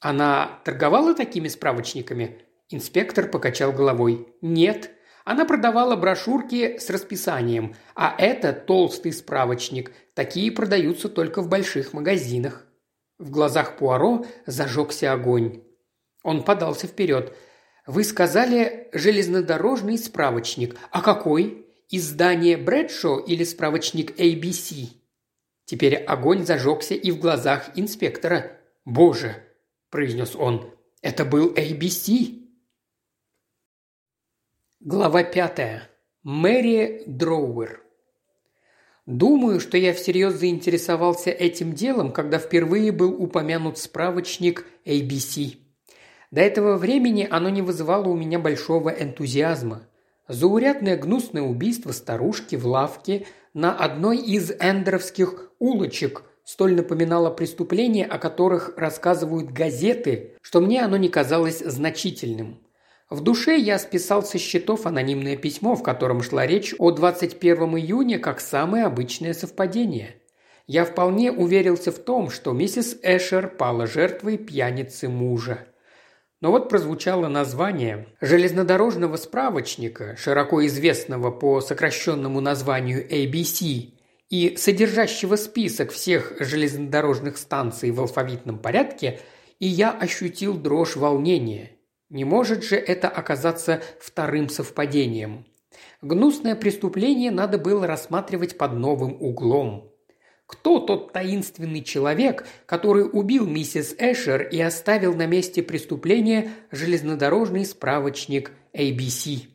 Она торговала такими справочниками? Инспектор покачал головой. Нет. Она продавала брошюрки с расписанием, а это толстый справочник. Такие продаются только в больших магазинах. В глазах Пуаро зажегся огонь. Он подался вперед. «Вы сказали железнодорожный справочник. А какой? Издание Брэдшо или справочник ABC?» Теперь огонь зажегся и в глазах инспектора. «Боже!» – произнес он. «Это был ABC!» Глава пятая. Мэри Дроуэр. Думаю, что я всерьез заинтересовался этим делом, когда впервые был упомянут справочник ABC. До этого времени оно не вызывало у меня большого энтузиазма. Заурядное гнусное убийство старушки в лавке на одной из эндеровских улочек столь напоминало преступления, о которых рассказывают газеты, что мне оно не казалось значительным. В душе я списал со счетов анонимное письмо, в котором шла речь о 21 июня как самое обычное совпадение. Я вполне уверился в том, что миссис Эшер пала жертвой пьяницы мужа. Но вот прозвучало название железнодорожного справочника, широко известного по сокращенному названию ABC, и содержащего список всех железнодорожных станций в алфавитном порядке, и я ощутил дрожь волнения – не может же это оказаться вторым совпадением. Гнусное преступление надо было рассматривать под новым углом. Кто тот таинственный человек, который убил миссис Эшер и оставил на месте преступления железнодорожный справочник ABC?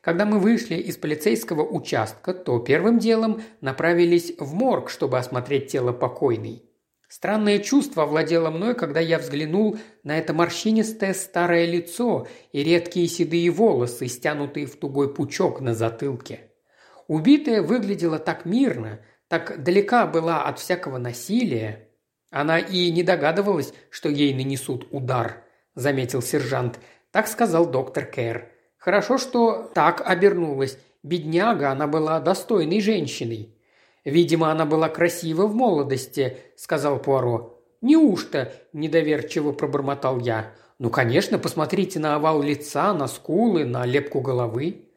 Когда мы вышли из полицейского участка, то первым делом направились в морг, чтобы осмотреть тело покойной. Странное чувство овладело мной, когда я взглянул на это морщинистое старое лицо и редкие седые волосы, стянутые в тугой пучок на затылке. Убитая выглядела так мирно, так далека была от всякого насилия. Она и не догадывалась, что ей нанесут удар, заметил сержант. Так сказал доктор Кэр. Хорошо, что так обернулась. Бедняга, она была достойной женщиной. «Видимо, она была красива в молодости», – сказал Пуаро. «Неужто?» – недоверчиво пробормотал я. «Ну, конечно, посмотрите на овал лица, на скулы, на лепку головы».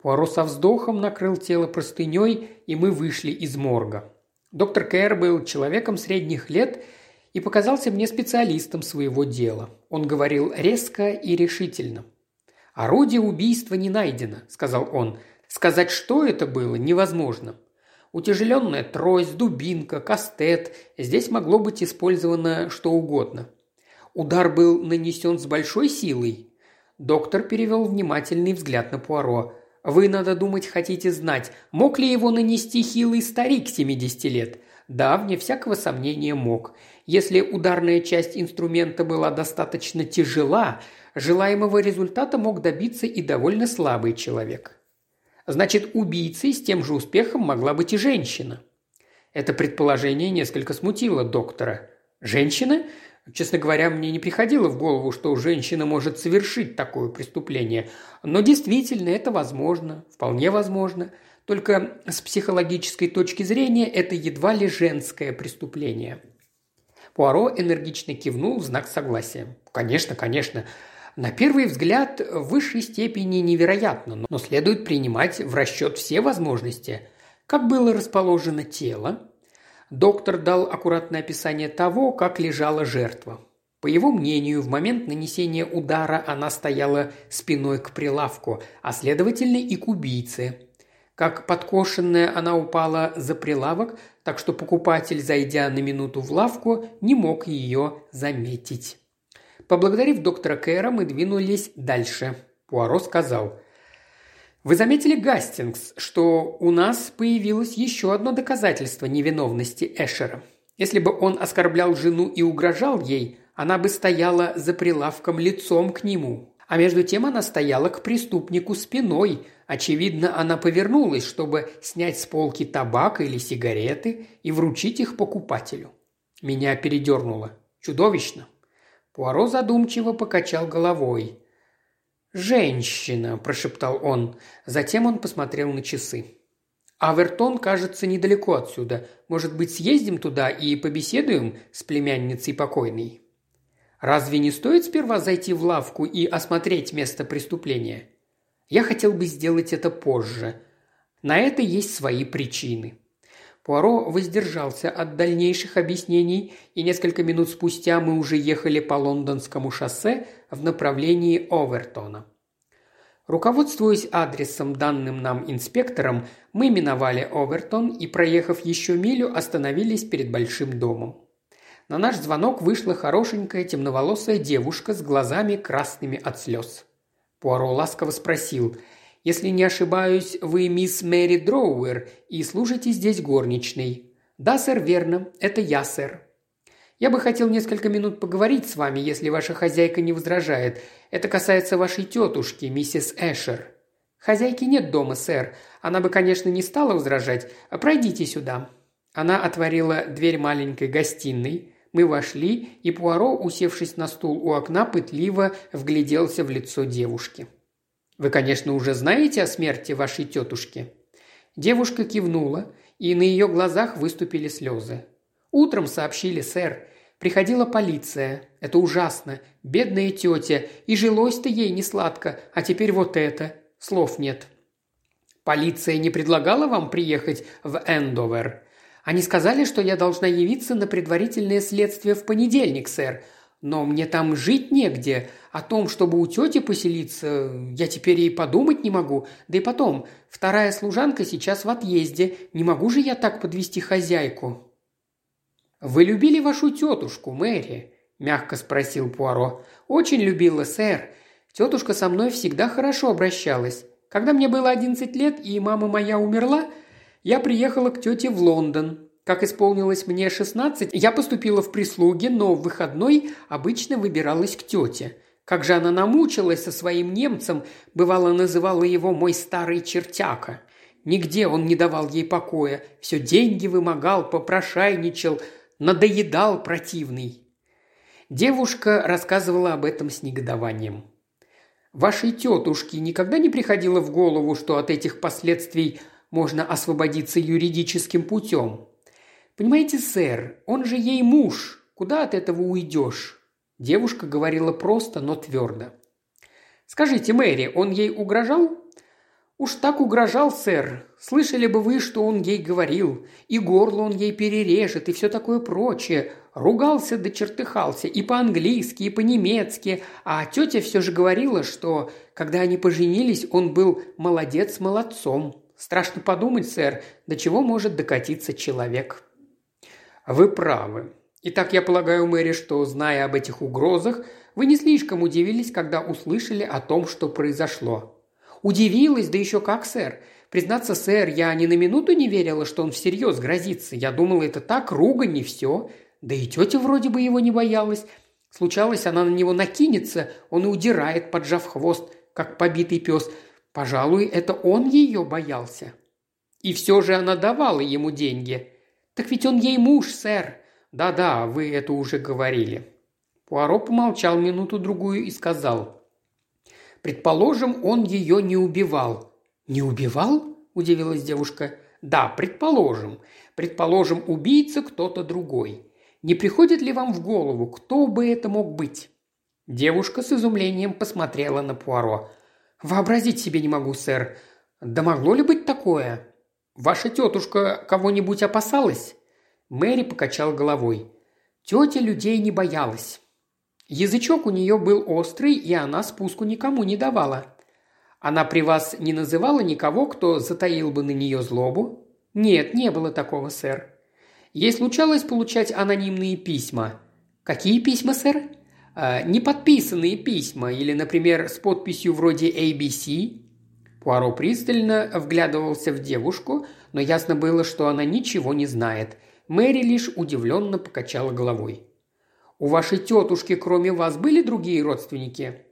Пуаро со вздохом накрыл тело простыней, и мы вышли из морга. Доктор Кэр был человеком средних лет и показался мне специалистом своего дела. Он говорил резко и решительно. «Орудие убийства не найдено», – сказал он. «Сказать, что это было, невозможно. Утяжеленная трость, дубинка, кастет. Здесь могло быть использовано что угодно. Удар был нанесен с большой силой. Доктор перевел внимательный взгляд на Пуаро. «Вы, надо думать, хотите знать, мог ли его нанести хилый старик 70 лет?» Да, вне всякого сомнения мог. Если ударная часть инструмента была достаточно тяжела, желаемого результата мог добиться и довольно слабый человек. Значит, убийцей с тем же успехом могла быть и женщина. Это предположение несколько смутило доктора. Женщина? Честно говоря, мне не приходило в голову, что женщина может совершить такое преступление. Но действительно, это возможно, вполне возможно. Только с психологической точки зрения это едва ли женское преступление. Пуаро энергично кивнул в знак согласия. «Конечно, конечно. На первый взгляд в высшей степени невероятно, но следует принимать в расчет все возможности. Как было расположено тело? Доктор дал аккуратное описание того, как лежала жертва. По его мнению, в момент нанесения удара она стояла спиной к прилавку, а следовательно и к убийце. Как подкошенная она упала за прилавок, так что покупатель, зайдя на минуту в лавку, не мог ее заметить. Поблагодарив доктора Кэра, мы двинулись дальше. Пуаро сказал. «Вы заметили, Гастингс, что у нас появилось еще одно доказательство невиновности Эшера. Если бы он оскорблял жену и угрожал ей, она бы стояла за прилавком лицом к нему. А между тем она стояла к преступнику спиной. Очевидно, она повернулась, чтобы снять с полки табак или сигареты и вручить их покупателю. Меня передернуло. Чудовищно. Пуаро задумчиво покачал головой. «Женщина», – прошептал он. Затем он посмотрел на часы. «Авертон, кажется, недалеко отсюда. Может быть, съездим туда и побеседуем с племянницей покойной?» «Разве не стоит сперва зайти в лавку и осмотреть место преступления?» Я хотел бы сделать это позже. На это есть свои причины. Пуаро воздержался от дальнейших объяснений, и несколько минут спустя мы уже ехали по лондонскому шоссе в направлении Овертона. Руководствуясь адресом, данным нам инспектором, мы миновали Овертон и, проехав еще милю, остановились перед большим домом. На наш звонок вышла хорошенькая темноволосая девушка с глазами красными от слез. Пуаро ласково спросил – если не ошибаюсь, вы мисс Мэри Дроуэр и служите здесь горничной». «Да, сэр, верно. Это я, сэр». «Я бы хотел несколько минут поговорить с вами, если ваша хозяйка не возражает. Это касается вашей тетушки, миссис Эшер». «Хозяйки нет дома, сэр. Она бы, конечно, не стала возражать. Пройдите сюда». Она отворила дверь маленькой гостиной. Мы вошли, и Пуаро, усевшись на стул у окна, пытливо вгляделся в лицо девушки. Вы, конечно, уже знаете о смерти вашей тетушки?» Девушка кивнула, и на ее глазах выступили слезы. «Утром сообщили, сэр. Приходила полиция. Это ужасно. Бедная тетя. И жилось-то ей не сладко. А теперь вот это. Слов нет». «Полиция не предлагала вам приехать в Эндовер?» «Они сказали, что я должна явиться на предварительное следствие в понедельник, сэр. Но мне там жить негде. О том, чтобы у тети поселиться, я теперь и подумать не могу. Да и потом, вторая служанка сейчас в отъезде. Не могу же я так подвести хозяйку». «Вы любили вашу тетушку, Мэри?» – мягко спросил Пуаро. «Очень любила, сэр. Тетушка со мной всегда хорошо обращалась. Когда мне было одиннадцать лет и мама моя умерла, я приехала к тете в Лондон. Как исполнилось мне шестнадцать, я поступила в прислуги, но в выходной обычно выбиралась к тете. Как же она намучилась со своим немцем, бывало называла его «мой старый чертяка». Нигде он не давал ей покоя, все деньги вымогал, попрошайничал, надоедал противный. Девушка рассказывала об этом с негодованием. Вашей тетушке никогда не приходило в голову, что от этих последствий можно освободиться юридическим путем? Понимаете, сэр, он же ей муж. Куда от этого уйдешь? Девушка говорила просто, но твердо. «Скажите, Мэри, он ей угрожал?» «Уж так угрожал, сэр. Слышали бы вы, что он ей говорил. И горло он ей перережет, и все такое прочее. Ругался да чертыхался и по-английски, и по-немецки. А тетя все же говорила, что, когда они поженились, он был молодец молодцом. Страшно подумать, сэр, до чего может докатиться человек». «Вы правы», Итак, я полагаю, Мэри, что, зная об этих угрозах, вы не слишком удивились, когда услышали о том, что произошло. Удивилась, да еще как, сэр. Признаться, сэр, я ни на минуту не верила, что он всерьез грозится. Я думала, это так, ругань и все. Да и тетя вроде бы его не боялась. Случалось, она на него накинется, он и удирает, поджав хвост, как побитый пес. Пожалуй, это он ее боялся. И все же она давала ему деньги. Так ведь он ей муж, сэр. «Да-да, вы это уже говорили». Пуаро помолчал минуту-другую и сказал. «Предположим, он ее не убивал». «Не убивал?» – удивилась девушка. «Да, предположим. Предположим, убийца кто-то другой. Не приходит ли вам в голову, кто бы это мог быть?» Девушка с изумлением посмотрела на Пуаро. «Вообразить себе не могу, сэр. Да могло ли быть такое? Ваша тетушка кого-нибудь опасалась?» Мэри покачал головой. Тетя людей не боялась. Язычок у нее был острый, и она спуску никому не давала. Она при вас не называла никого, кто затаил бы на нее злобу? Нет, не было такого, сэр. Ей случалось получать анонимные письма. Какие письма, сэр? Э, неподписанные письма, или, например, с подписью вроде ABC. Пуаро пристально вглядывался в девушку, но ясно было, что она ничего не знает – Мэри лишь удивленно покачала головой. «У вашей тетушки, кроме вас, были другие родственники?»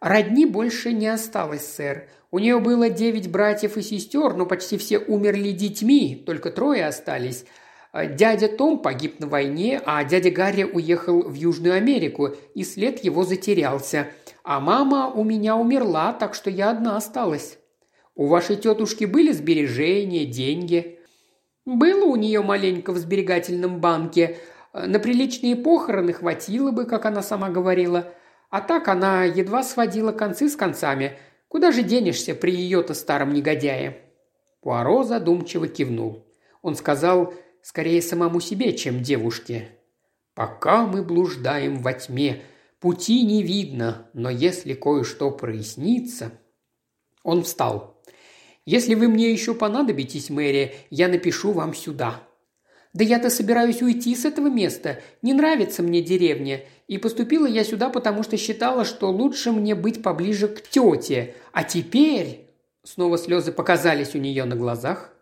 «Родни больше не осталось, сэр. У нее было девять братьев и сестер, но почти все умерли детьми, только трое остались. Дядя Том погиб на войне, а дядя Гарри уехал в Южную Америку, и след его затерялся. А мама у меня умерла, так что я одна осталась. У вашей тетушки были сбережения, деньги?» Было у нее маленько в сберегательном банке. На приличные похороны хватило бы, как она сама говорила. А так она едва сводила концы с концами. Куда же денешься при ее-то старом негодяе?» Пуаро задумчиво кивнул. Он сказал скорее самому себе, чем девушке. «Пока мы блуждаем во тьме, пути не видно, но если кое-что прояснится...» Он встал. «Если вы мне еще понадобитесь, Мэри, я напишу вам сюда». «Да я-то собираюсь уйти с этого места. Не нравится мне деревня. И поступила я сюда, потому что считала, что лучше мне быть поближе к тете. А теперь...» Снова слезы показались у нее на глазах.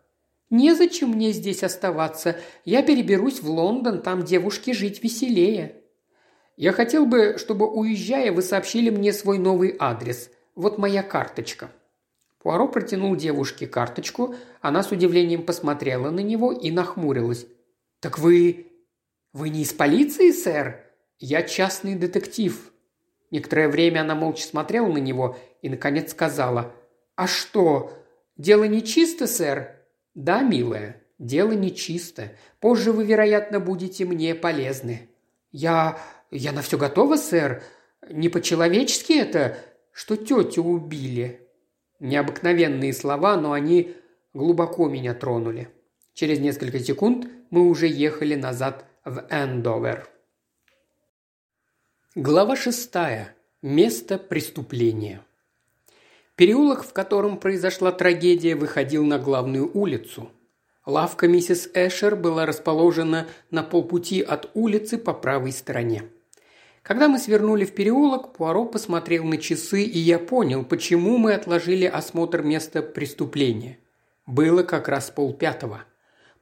«Незачем мне здесь оставаться. Я переберусь в Лондон, там девушке жить веселее». «Я хотел бы, чтобы, уезжая, вы сообщили мне свой новый адрес. Вот моя карточка». Пуаро протянул девушке карточку, она с удивлением посмотрела на него и нахмурилась. «Так вы... вы не из полиции, сэр?» «Я частный детектив». Некоторое время она молча смотрела на него и, наконец, сказала. «А что, дело нечисто, сэр?» «Да, милая, дело нечисто. Позже вы, вероятно, будете мне полезны». «Я... я на все готова, сэр. Не по-человечески это, что тетю убили». Необыкновенные слова, но они глубоко меня тронули. Через несколько секунд мы уже ехали назад в Эндовер. Глава шестая. Место преступления. Переулок, в котором произошла трагедия, выходил на главную улицу. Лавка миссис Эшер была расположена на полпути от улицы по правой стороне. Когда мы свернули в переулок, Пуаро посмотрел на часы, и я понял, почему мы отложили осмотр места преступления. Было как раз полпятого.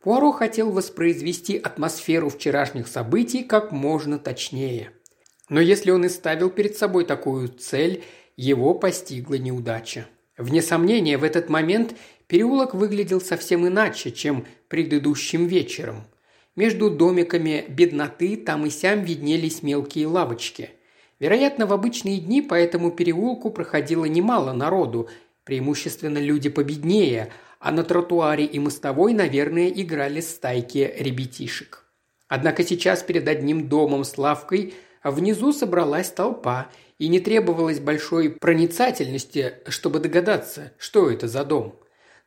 Пуаро хотел воспроизвести атмосферу вчерашних событий как можно точнее – но если он и ставил перед собой такую цель, его постигла неудача. Вне сомнения, в этот момент переулок выглядел совсем иначе, чем предыдущим вечером. Между домиками бедноты там и сям виднелись мелкие лавочки. Вероятно, в обычные дни по этому переулку проходило немало народу, преимущественно люди победнее, а на тротуаре и мостовой, наверное, играли стайки ребятишек. Однако сейчас перед одним домом с лавкой внизу собралась толпа, и не требовалось большой проницательности, чтобы догадаться, что это за дом.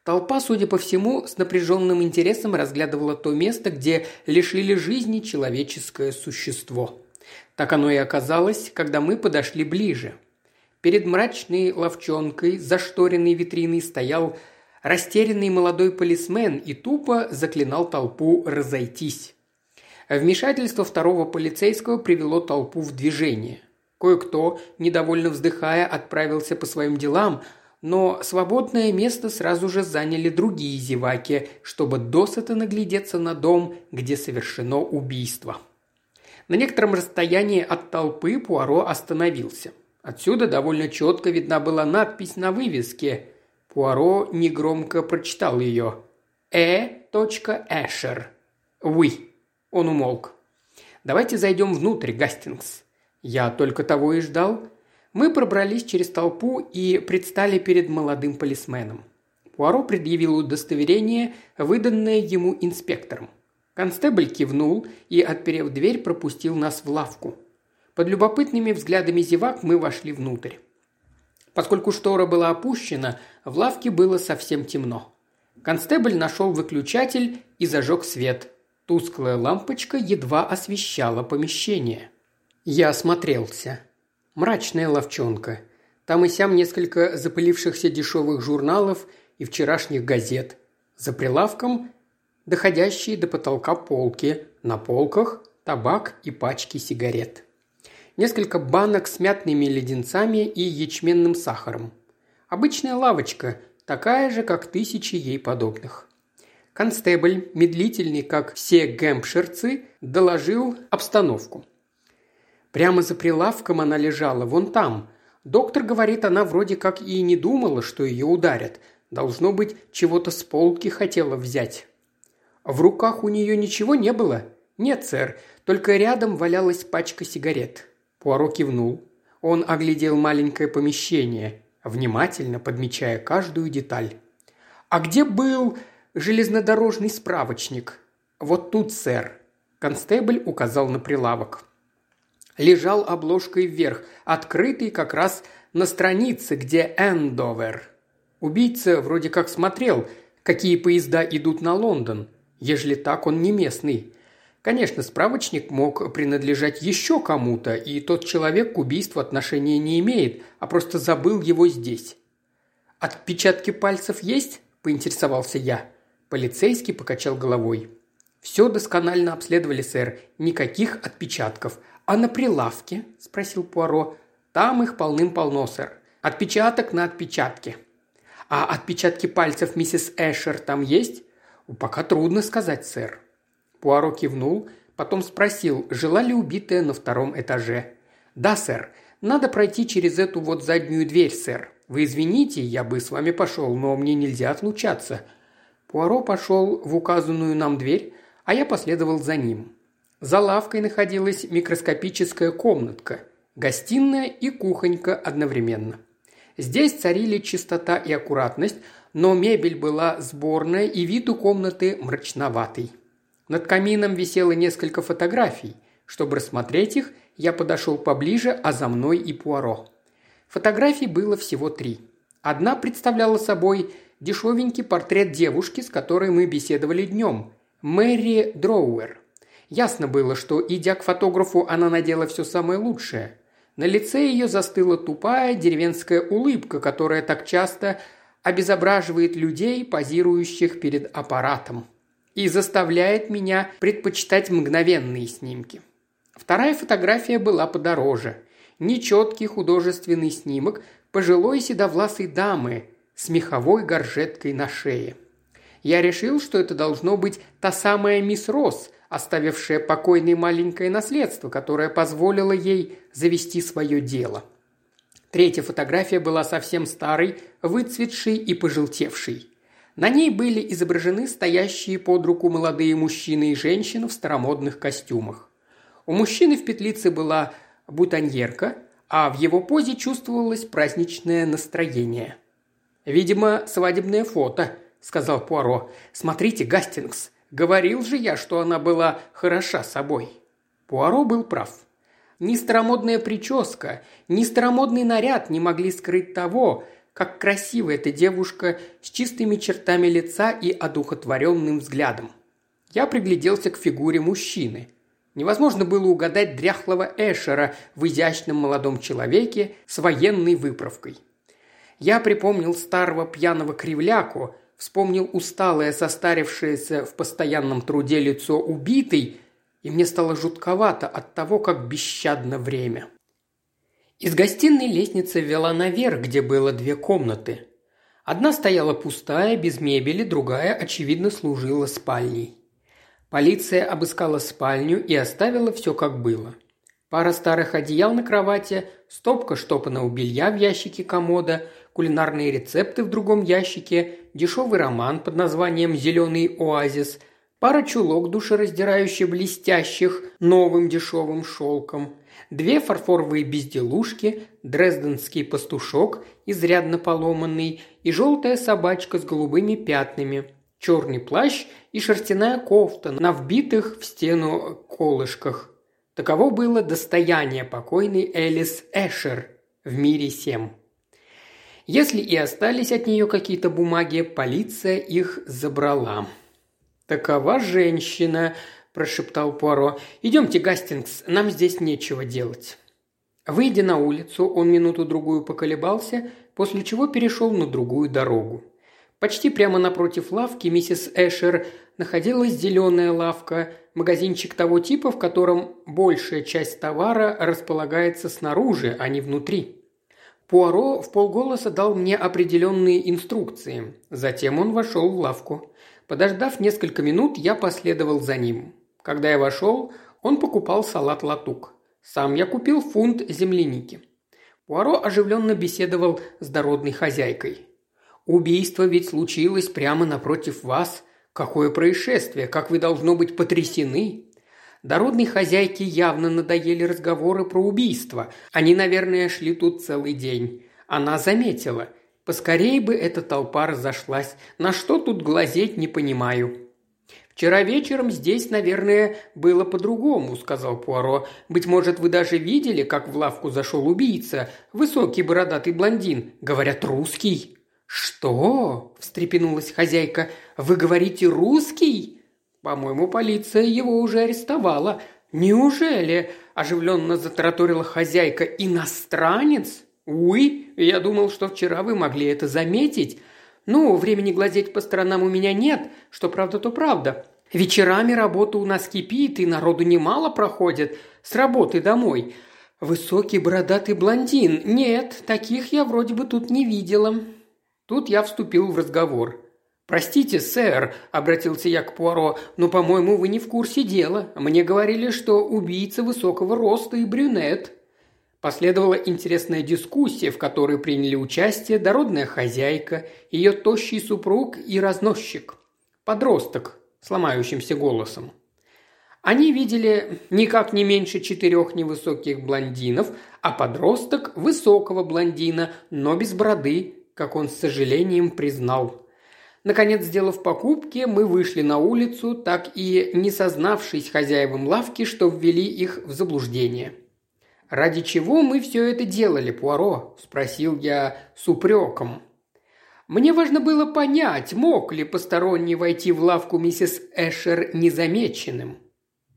Толпа, судя по всему, с напряженным интересом разглядывала то место, где лишили жизни человеческое существо. Так оно и оказалось, когда мы подошли ближе. Перед мрачной ловчонкой, зашторенной витриной, стоял растерянный молодой полисмен и тупо заклинал толпу разойтись. Вмешательство второго полицейского привело толпу в движение. Кое-кто, недовольно вздыхая, отправился по своим делам, но свободное место сразу же заняли другие зеваки, чтобы досыта наглядеться на дом, где совершено убийство. На некотором расстоянии от толпы Пуаро остановился. Отсюда довольно четко видна была надпись на вывеске. Пуаро негромко прочитал ее. «Э. Эшер. Вы». Он умолк. «Давайте зайдем внутрь, Гастингс». Я только того и ждал. Мы пробрались через толпу и предстали перед молодым полисменом. Пуаро предъявил удостоверение, выданное ему инспектором. Констебль кивнул и, отперев дверь, пропустил нас в лавку. Под любопытными взглядами зевак мы вошли внутрь. Поскольку штора была опущена, в лавке было совсем темно. Констебль нашел выключатель и зажег свет. Тусклая лампочка едва освещала помещение. Я осмотрелся. Мрачная ловчонка. Там и сям несколько запылившихся дешевых журналов и вчерашних газет. За прилавком доходящие до потолка полки. На полках табак и пачки сигарет. Несколько банок с мятными леденцами и ячменным сахаром. Обычная лавочка, такая же, как тысячи ей подобных. Констебль, медлительный, как все гэмпширцы, доложил обстановку. Прямо за прилавком она лежала, вон там. Доктор говорит, она вроде как и не думала, что ее ударят. Должно быть, чего-то с полки хотела взять. В руках у нее ничего не было? Нет, сэр, только рядом валялась пачка сигарет. Пуаро кивнул. Он оглядел маленькое помещение, внимательно подмечая каждую деталь. «А где был железнодорожный справочник. Вот тут, сэр». Констебль указал на прилавок. Лежал обложкой вверх, открытый как раз на странице, где Эндовер. Убийца вроде как смотрел, какие поезда идут на Лондон. Ежели так, он не местный. Конечно, справочник мог принадлежать еще кому-то, и тот человек к убийству отношения не имеет, а просто забыл его здесь. «Отпечатки пальцев есть?» – поинтересовался я. Полицейский покачал головой. «Все досконально обследовали, сэр. Никаких отпечатков. А на прилавке?» – спросил Пуаро. «Там их полным-полно, сэр. Отпечаток на отпечатке». «А отпечатки пальцев миссис Эшер там есть?» «Пока трудно сказать, сэр». Пуаро кивнул, потом спросил, жила ли убитая на втором этаже. «Да, сэр. Надо пройти через эту вот заднюю дверь, сэр. Вы извините, я бы с вами пошел, но мне нельзя отлучаться». Пуаро пошел в указанную нам дверь, а я последовал за ним. За лавкой находилась микроскопическая комнатка, гостиная и кухонька одновременно. Здесь царили чистота и аккуратность, но мебель была сборная и вид у комнаты мрачноватый. Над камином висело несколько фотографий. Чтобы рассмотреть их, я подошел поближе, а за мной и Пуаро. Фотографий было всего три. Одна представляла собой дешевенький портрет девушки, с которой мы беседовали днем. Мэри Дроуэр. Ясно было, что, идя к фотографу, она надела все самое лучшее. На лице ее застыла тупая деревенская улыбка, которая так часто обезображивает людей, позирующих перед аппаратом, и заставляет меня предпочитать мгновенные снимки. Вторая фотография была подороже нечеткий художественный снимок пожилой седовласой дамы с меховой горжеткой на шее. Я решил, что это должно быть та самая мисс Росс, оставившая покойное маленькое наследство, которое позволило ей завести свое дело. Третья фотография была совсем старой, выцветшей и пожелтевшей. На ней были изображены стоящие под руку молодые мужчины и женщины в старомодных костюмах. У мужчины в петлице была бутоньерка, а в его позе чувствовалось праздничное настроение. «Видимо, свадебное фото», – сказал Пуаро. «Смотрите, Гастингс, говорил же я, что она была хороша собой». Пуаро был прав. Ни старомодная прическа, ни старомодный наряд не могли скрыть того, как красива эта девушка с чистыми чертами лица и одухотворенным взглядом. Я пригляделся к фигуре мужчины. Невозможно было угадать дряхлого Эшера в изящном молодом человеке с военной выправкой. Я припомнил старого пьяного кривляку, вспомнил усталое, состарившееся в постоянном труде лицо убитой, и мне стало жутковато от того, как бесщадно время. Из гостиной лестница вела наверх, где было две комнаты. Одна стояла пустая, без мебели, другая, очевидно, служила спальней. Полиция обыскала спальню и оставила все как было. Пара старых одеял на кровати, стопка штопанного белья в ящике комода, кулинарные рецепты в другом ящике, дешевый роман под названием «Зеленый оазис», пара чулок душераздирающе блестящих новым дешевым шелком, две фарфоровые безделушки, дрезденский пастушок, изрядно поломанный, и желтая собачка с голубыми пятнами – черный плащ и шерстяная кофта на вбитых в стену колышках. Таково было достояние покойной Элис Эшер в мире семь. Если и остались от нее какие-то бумаги, полиция их забрала. «Такова женщина», – прошептал Пуаро. «Идемте, Гастингс, нам здесь нечего делать». Выйдя на улицу, он минуту-другую поколебался, после чего перешел на другую дорогу. Почти прямо напротив лавки миссис Эшер находилась зеленая лавка, магазинчик того типа, в котором большая часть товара располагается снаружи, а не внутри. Пуаро в полголоса дал мне определенные инструкции. Затем он вошел в лавку. Подождав несколько минут, я последовал за ним. Когда я вошел, он покупал салат-латук. Сам я купил фунт земляники. Пуаро оживленно беседовал с дородной хозяйкой. Убийство ведь случилось прямо напротив вас. Какое происшествие, как вы должно быть потрясены. Дородной хозяйке явно надоели разговоры про убийство. Они, наверное, шли тут целый день. Она заметила. Поскорей бы эта толпа разошлась. На что тут глазеть, не понимаю. «Вчера вечером здесь, наверное, было по-другому», – сказал Пуаро. «Быть может, вы даже видели, как в лавку зашел убийца, высокий бородатый блондин, говорят, русский». «Что?» – встрепенулась хозяйка. «Вы говорите русский?» «По-моему, полиция его уже арестовала». «Неужели?» – оживленно затараторила хозяйка. «Иностранец?» «Уй, я думал, что вчера вы могли это заметить. Ну, времени глазеть по сторонам у меня нет, что правда, то правда. Вечерами работа у нас кипит, и народу немало проходит. С работы домой. Высокий бородатый блондин. Нет, таких я вроде бы тут не видела. Тут я вступил в разговор. «Простите, сэр», – обратился я к Пуаро, – «но, по-моему, вы не в курсе дела. Мне говорили, что убийца высокого роста и брюнет». Последовала интересная дискуссия, в которой приняли участие дородная хозяйка, ее тощий супруг и разносчик. Подросток с ломающимся голосом. Они видели никак не меньше четырех невысоких блондинов, а подросток – высокого блондина, но без бороды, как он с сожалением признал. Наконец, сделав покупки, мы вышли на улицу, так и не сознавшись хозяевам лавки, что ввели их в заблуждение. «Ради чего мы все это делали, Пуаро?» – спросил я с упреком. Мне важно было понять, мог ли посторонний войти в лавку миссис Эшер незамеченным.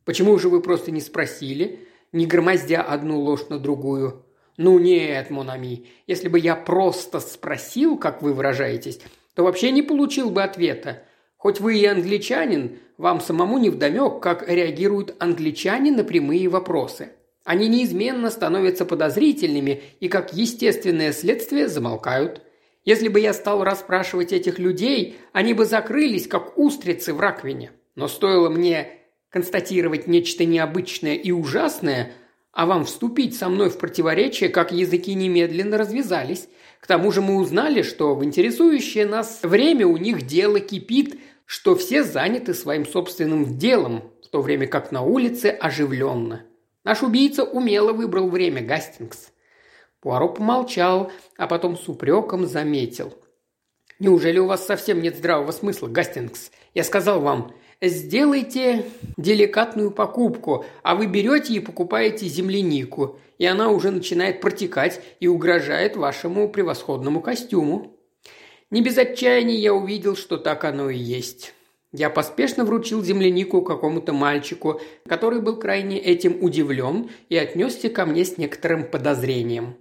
«Почему же вы просто не спросили, не громоздя одну ложь на другую?» «Ну нет, Монами, если бы я просто спросил, как вы выражаетесь, то вообще не получил бы ответа. Хоть вы и англичанин, вам самому не вдомек, как реагируют англичане на прямые вопросы. Они неизменно становятся подозрительными и, как естественное следствие, замолкают. Если бы я стал расспрашивать этих людей, они бы закрылись, как устрицы в раковине. Но стоило мне констатировать нечто необычное и ужасное, а вам вступить со мной в противоречие, как языки немедленно развязались. К тому же мы узнали, что в интересующее нас время у них дело кипит, что все заняты своим собственным делом, в то время как на улице оживленно. Наш убийца умело выбрал время, Гастингс. Пуаро помолчал, а потом с упреком заметил. «Неужели у вас совсем нет здравого смысла, Гастингс? Я сказал вам, Сделайте деликатную покупку, а вы берете и покупаете землянику, и она уже начинает протекать и угрожает вашему превосходному костюму. Не без отчаяния я увидел, что так оно и есть. Я поспешно вручил землянику какому-то мальчику, который был крайне этим удивлен и отнесся ко мне с некоторым подозрением.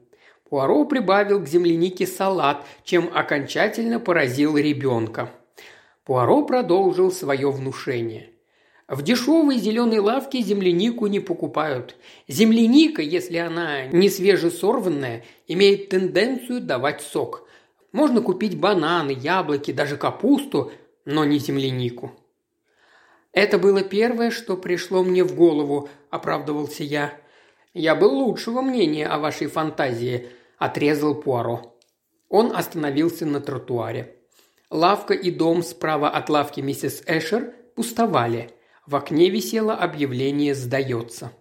Пуаро прибавил к землянике салат, чем окончательно поразил ребенка. Пуаро продолжил свое внушение. В дешевой зеленой лавке землянику не покупают. Земляника, если она не свежесорванная, имеет тенденцию давать сок. Можно купить бананы, яблоки, даже капусту, но не землянику. «Это было первое, что пришло мне в голову», – оправдывался я. «Я был лучшего мнения о вашей фантазии», – отрезал Пуаро. Он остановился на тротуаре. Лавка и дом справа от лавки миссис Эшер пустовали. В окне висело объявление «Сдается».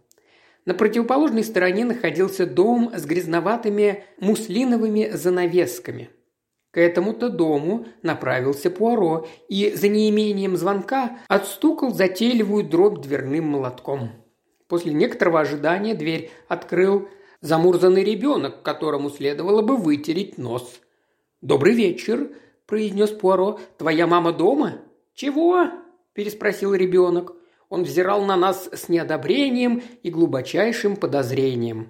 На противоположной стороне находился дом с грязноватыми муслиновыми занавесками. К этому-то дому направился Пуаро и за неимением звонка отстукал затейливую дробь дверным молотком. После некоторого ожидания дверь открыл замурзанный ребенок, которому следовало бы вытереть нос. «Добрый вечер!» Произнес Пуаро. «Твоя мама дома?» «Чего?» – переспросил ребенок. Он взирал на нас с неодобрением и глубочайшим подозрением.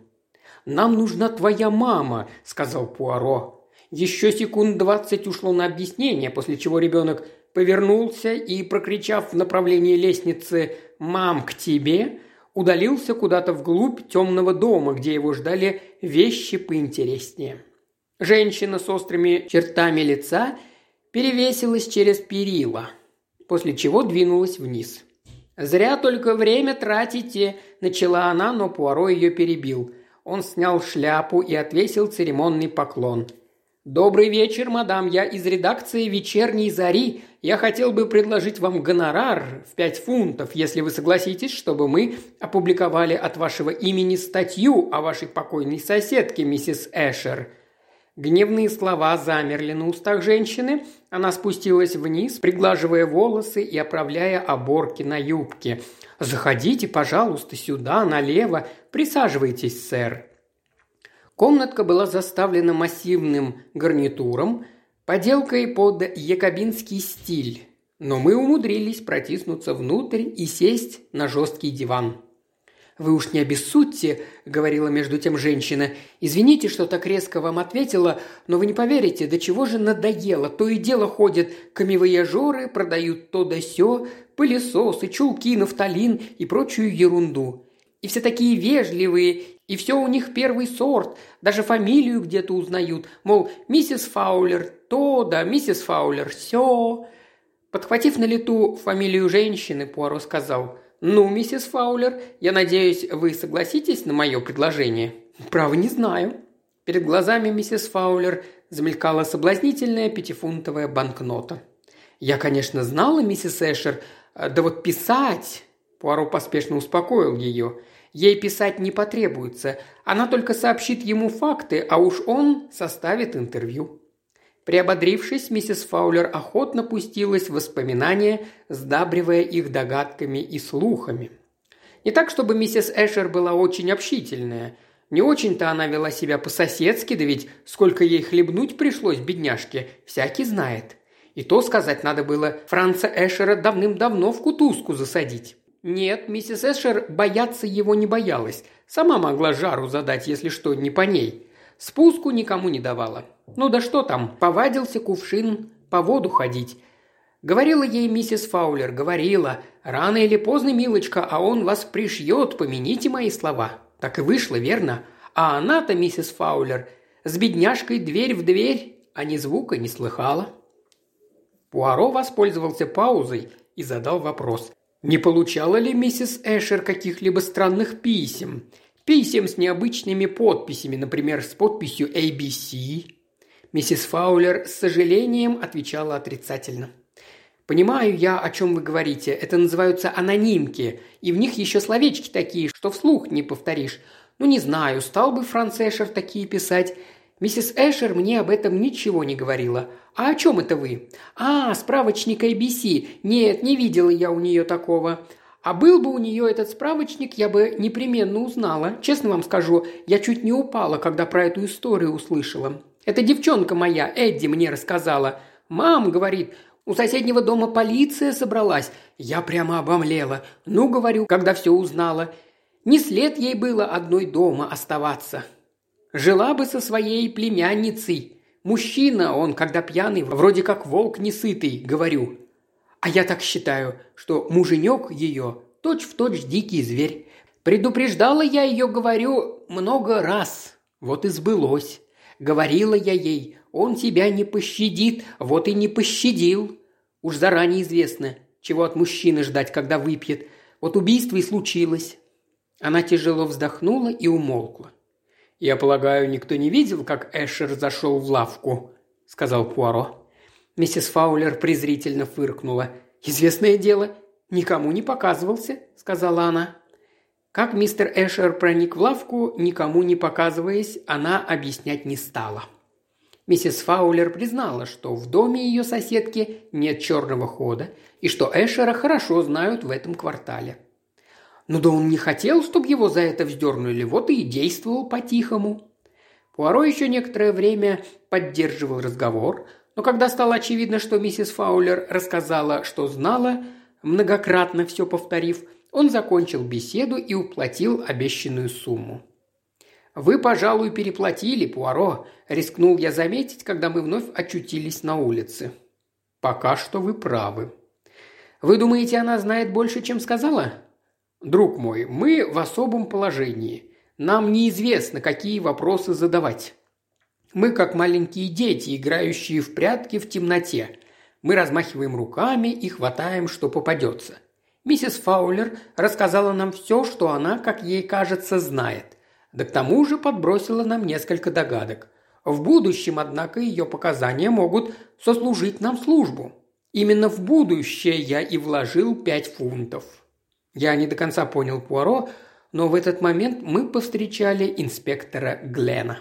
«Нам нужна твоя мама», – сказал Пуаро. Еще секунд двадцать ушло на объяснение, после чего ребенок повернулся и, прокричав в направлении лестницы «Мам, к тебе!», удалился куда-то вглубь темного дома, где его ждали вещи поинтереснее. Женщина с острыми чертами лица перевесилась через перила, после чего двинулась вниз. «Зря только время тратите», – начала она, но Пуаро ее перебил. Он снял шляпу и отвесил церемонный поклон. «Добрый вечер, мадам. Я из редакции «Вечерней зари». Я хотел бы предложить вам гонорар в пять фунтов, если вы согласитесь, чтобы мы опубликовали от вашего имени статью о вашей покойной соседке, миссис Эшер. Гневные слова замерли на устах женщины. Она спустилась вниз, приглаживая волосы и оправляя оборки на юбке. «Заходите, пожалуйста, сюда, налево. Присаживайтесь, сэр». Комнатка была заставлена массивным гарнитуром, поделкой под якобинский стиль. Но мы умудрились протиснуться внутрь и сесть на жесткий диван. «Вы уж не обессудьте», — говорила между тем женщина. «Извините, что так резко вам ответила, но вы не поверите, до чего же надоело. То и дело ходят камевояжеры, продают то да сё, пылесосы, чулки, нафталин и прочую ерунду. И все такие вежливые, и все у них первый сорт, даже фамилию где-то узнают, мол, миссис Фаулер то да, миссис Фаулер сё». Подхватив на лету фамилию женщины, Пуаро сказал – «Ну, миссис Фаулер, я надеюсь, вы согласитесь на мое предложение?» «Право, не знаю». Перед глазами миссис Фаулер замелькала соблазнительная пятифунтовая банкнота. «Я, конечно, знала, миссис Эшер, да вот писать...» Пуаро поспешно успокоил ее. «Ей писать не потребуется. Она только сообщит ему факты, а уж он составит интервью». Приободрившись, миссис Фаулер охотно пустилась в воспоминания, сдабривая их догадками и слухами. Не так, чтобы миссис Эшер была очень общительная. Не очень-то она вела себя по-соседски, да ведь сколько ей хлебнуть пришлось, бедняжке, всякий знает. И то сказать надо было Франца Эшера давным-давно в кутузку засадить. Нет, миссис Эшер бояться его не боялась. Сама могла жару задать, если что, не по ней. Спуску никому не давала. Ну да что там, повадился кувшин по воду ходить. Говорила ей миссис Фаулер, говорила, рано или поздно, милочка, а он вас пришьет, помяните мои слова. Так и вышло, верно? А она-то, миссис Фаулер, с бедняжкой дверь в дверь, а ни звука не слыхала. Пуаро воспользовался паузой и задал вопрос. Не получала ли миссис Эшер каких-либо странных писем? Писем с необычными подписями, например, с подписью ABC. Миссис Фаулер с сожалением отвечала отрицательно. «Понимаю я, о чем вы говорите. Это называются анонимки, и в них еще словечки такие, что вслух не повторишь. Ну, не знаю, стал бы Франц Эшер такие писать. Миссис Эшер мне об этом ничего не говорила. А о чем это вы? А, справочник ABC. Нет, не видела я у нее такого. А был бы у нее этот справочник, я бы непременно узнала. Честно вам скажу, я чуть не упала, когда про эту историю услышала. Эта девчонка моя, Эдди, мне рассказала. «Мам», — говорит, — «у соседнего дома полиция собралась». Я прямо обомлела. Ну, говорю, когда все узнала. Не след ей было одной дома оставаться. Жила бы со своей племянницей. Мужчина он, когда пьяный, вроде как волк несытый, говорю. А я так считаю, что муженек ее точь-в-точь дикий зверь. Предупреждала я ее, говорю, много раз. Вот и сбылось. Говорила я ей, он тебя не пощадит, вот и не пощадил. Уж заранее известно, чего от мужчины ждать, когда выпьет. Вот убийство и случилось. Она тяжело вздохнула и умолкла. «Я полагаю, никто не видел, как Эшер зашел в лавку», — сказал Пуаро. Миссис Фаулер презрительно фыркнула. «Известное дело, никому не показывался», — сказала она. Как мистер Эшер проник в лавку, никому не показываясь, она объяснять не стала. Миссис Фаулер признала, что в доме ее соседки нет черного хода и что Эшера хорошо знают в этом квартале. Ну да он не хотел, чтобы его за это вздернули, вот и действовал по-тихому. Пуаро еще некоторое время поддерживал разговор, но когда стало очевидно, что миссис Фаулер рассказала, что знала, многократно все повторив, он закончил беседу и уплатил обещанную сумму. «Вы, пожалуй, переплатили, Пуаро», – рискнул я заметить, когда мы вновь очутились на улице. «Пока что вы правы». «Вы думаете, она знает больше, чем сказала?» «Друг мой, мы в особом положении. Нам неизвестно, какие вопросы задавать. Мы как маленькие дети, играющие в прятки в темноте. Мы размахиваем руками и хватаем, что попадется. Миссис Фаулер рассказала нам все, что она, как ей кажется, знает. Да к тому же подбросила нам несколько догадок. В будущем, однако, ее показания могут сослужить нам службу. Именно в будущее я и вложил пять фунтов. Я не до конца понял Пуаро, но в этот момент мы повстречали инспектора Глена.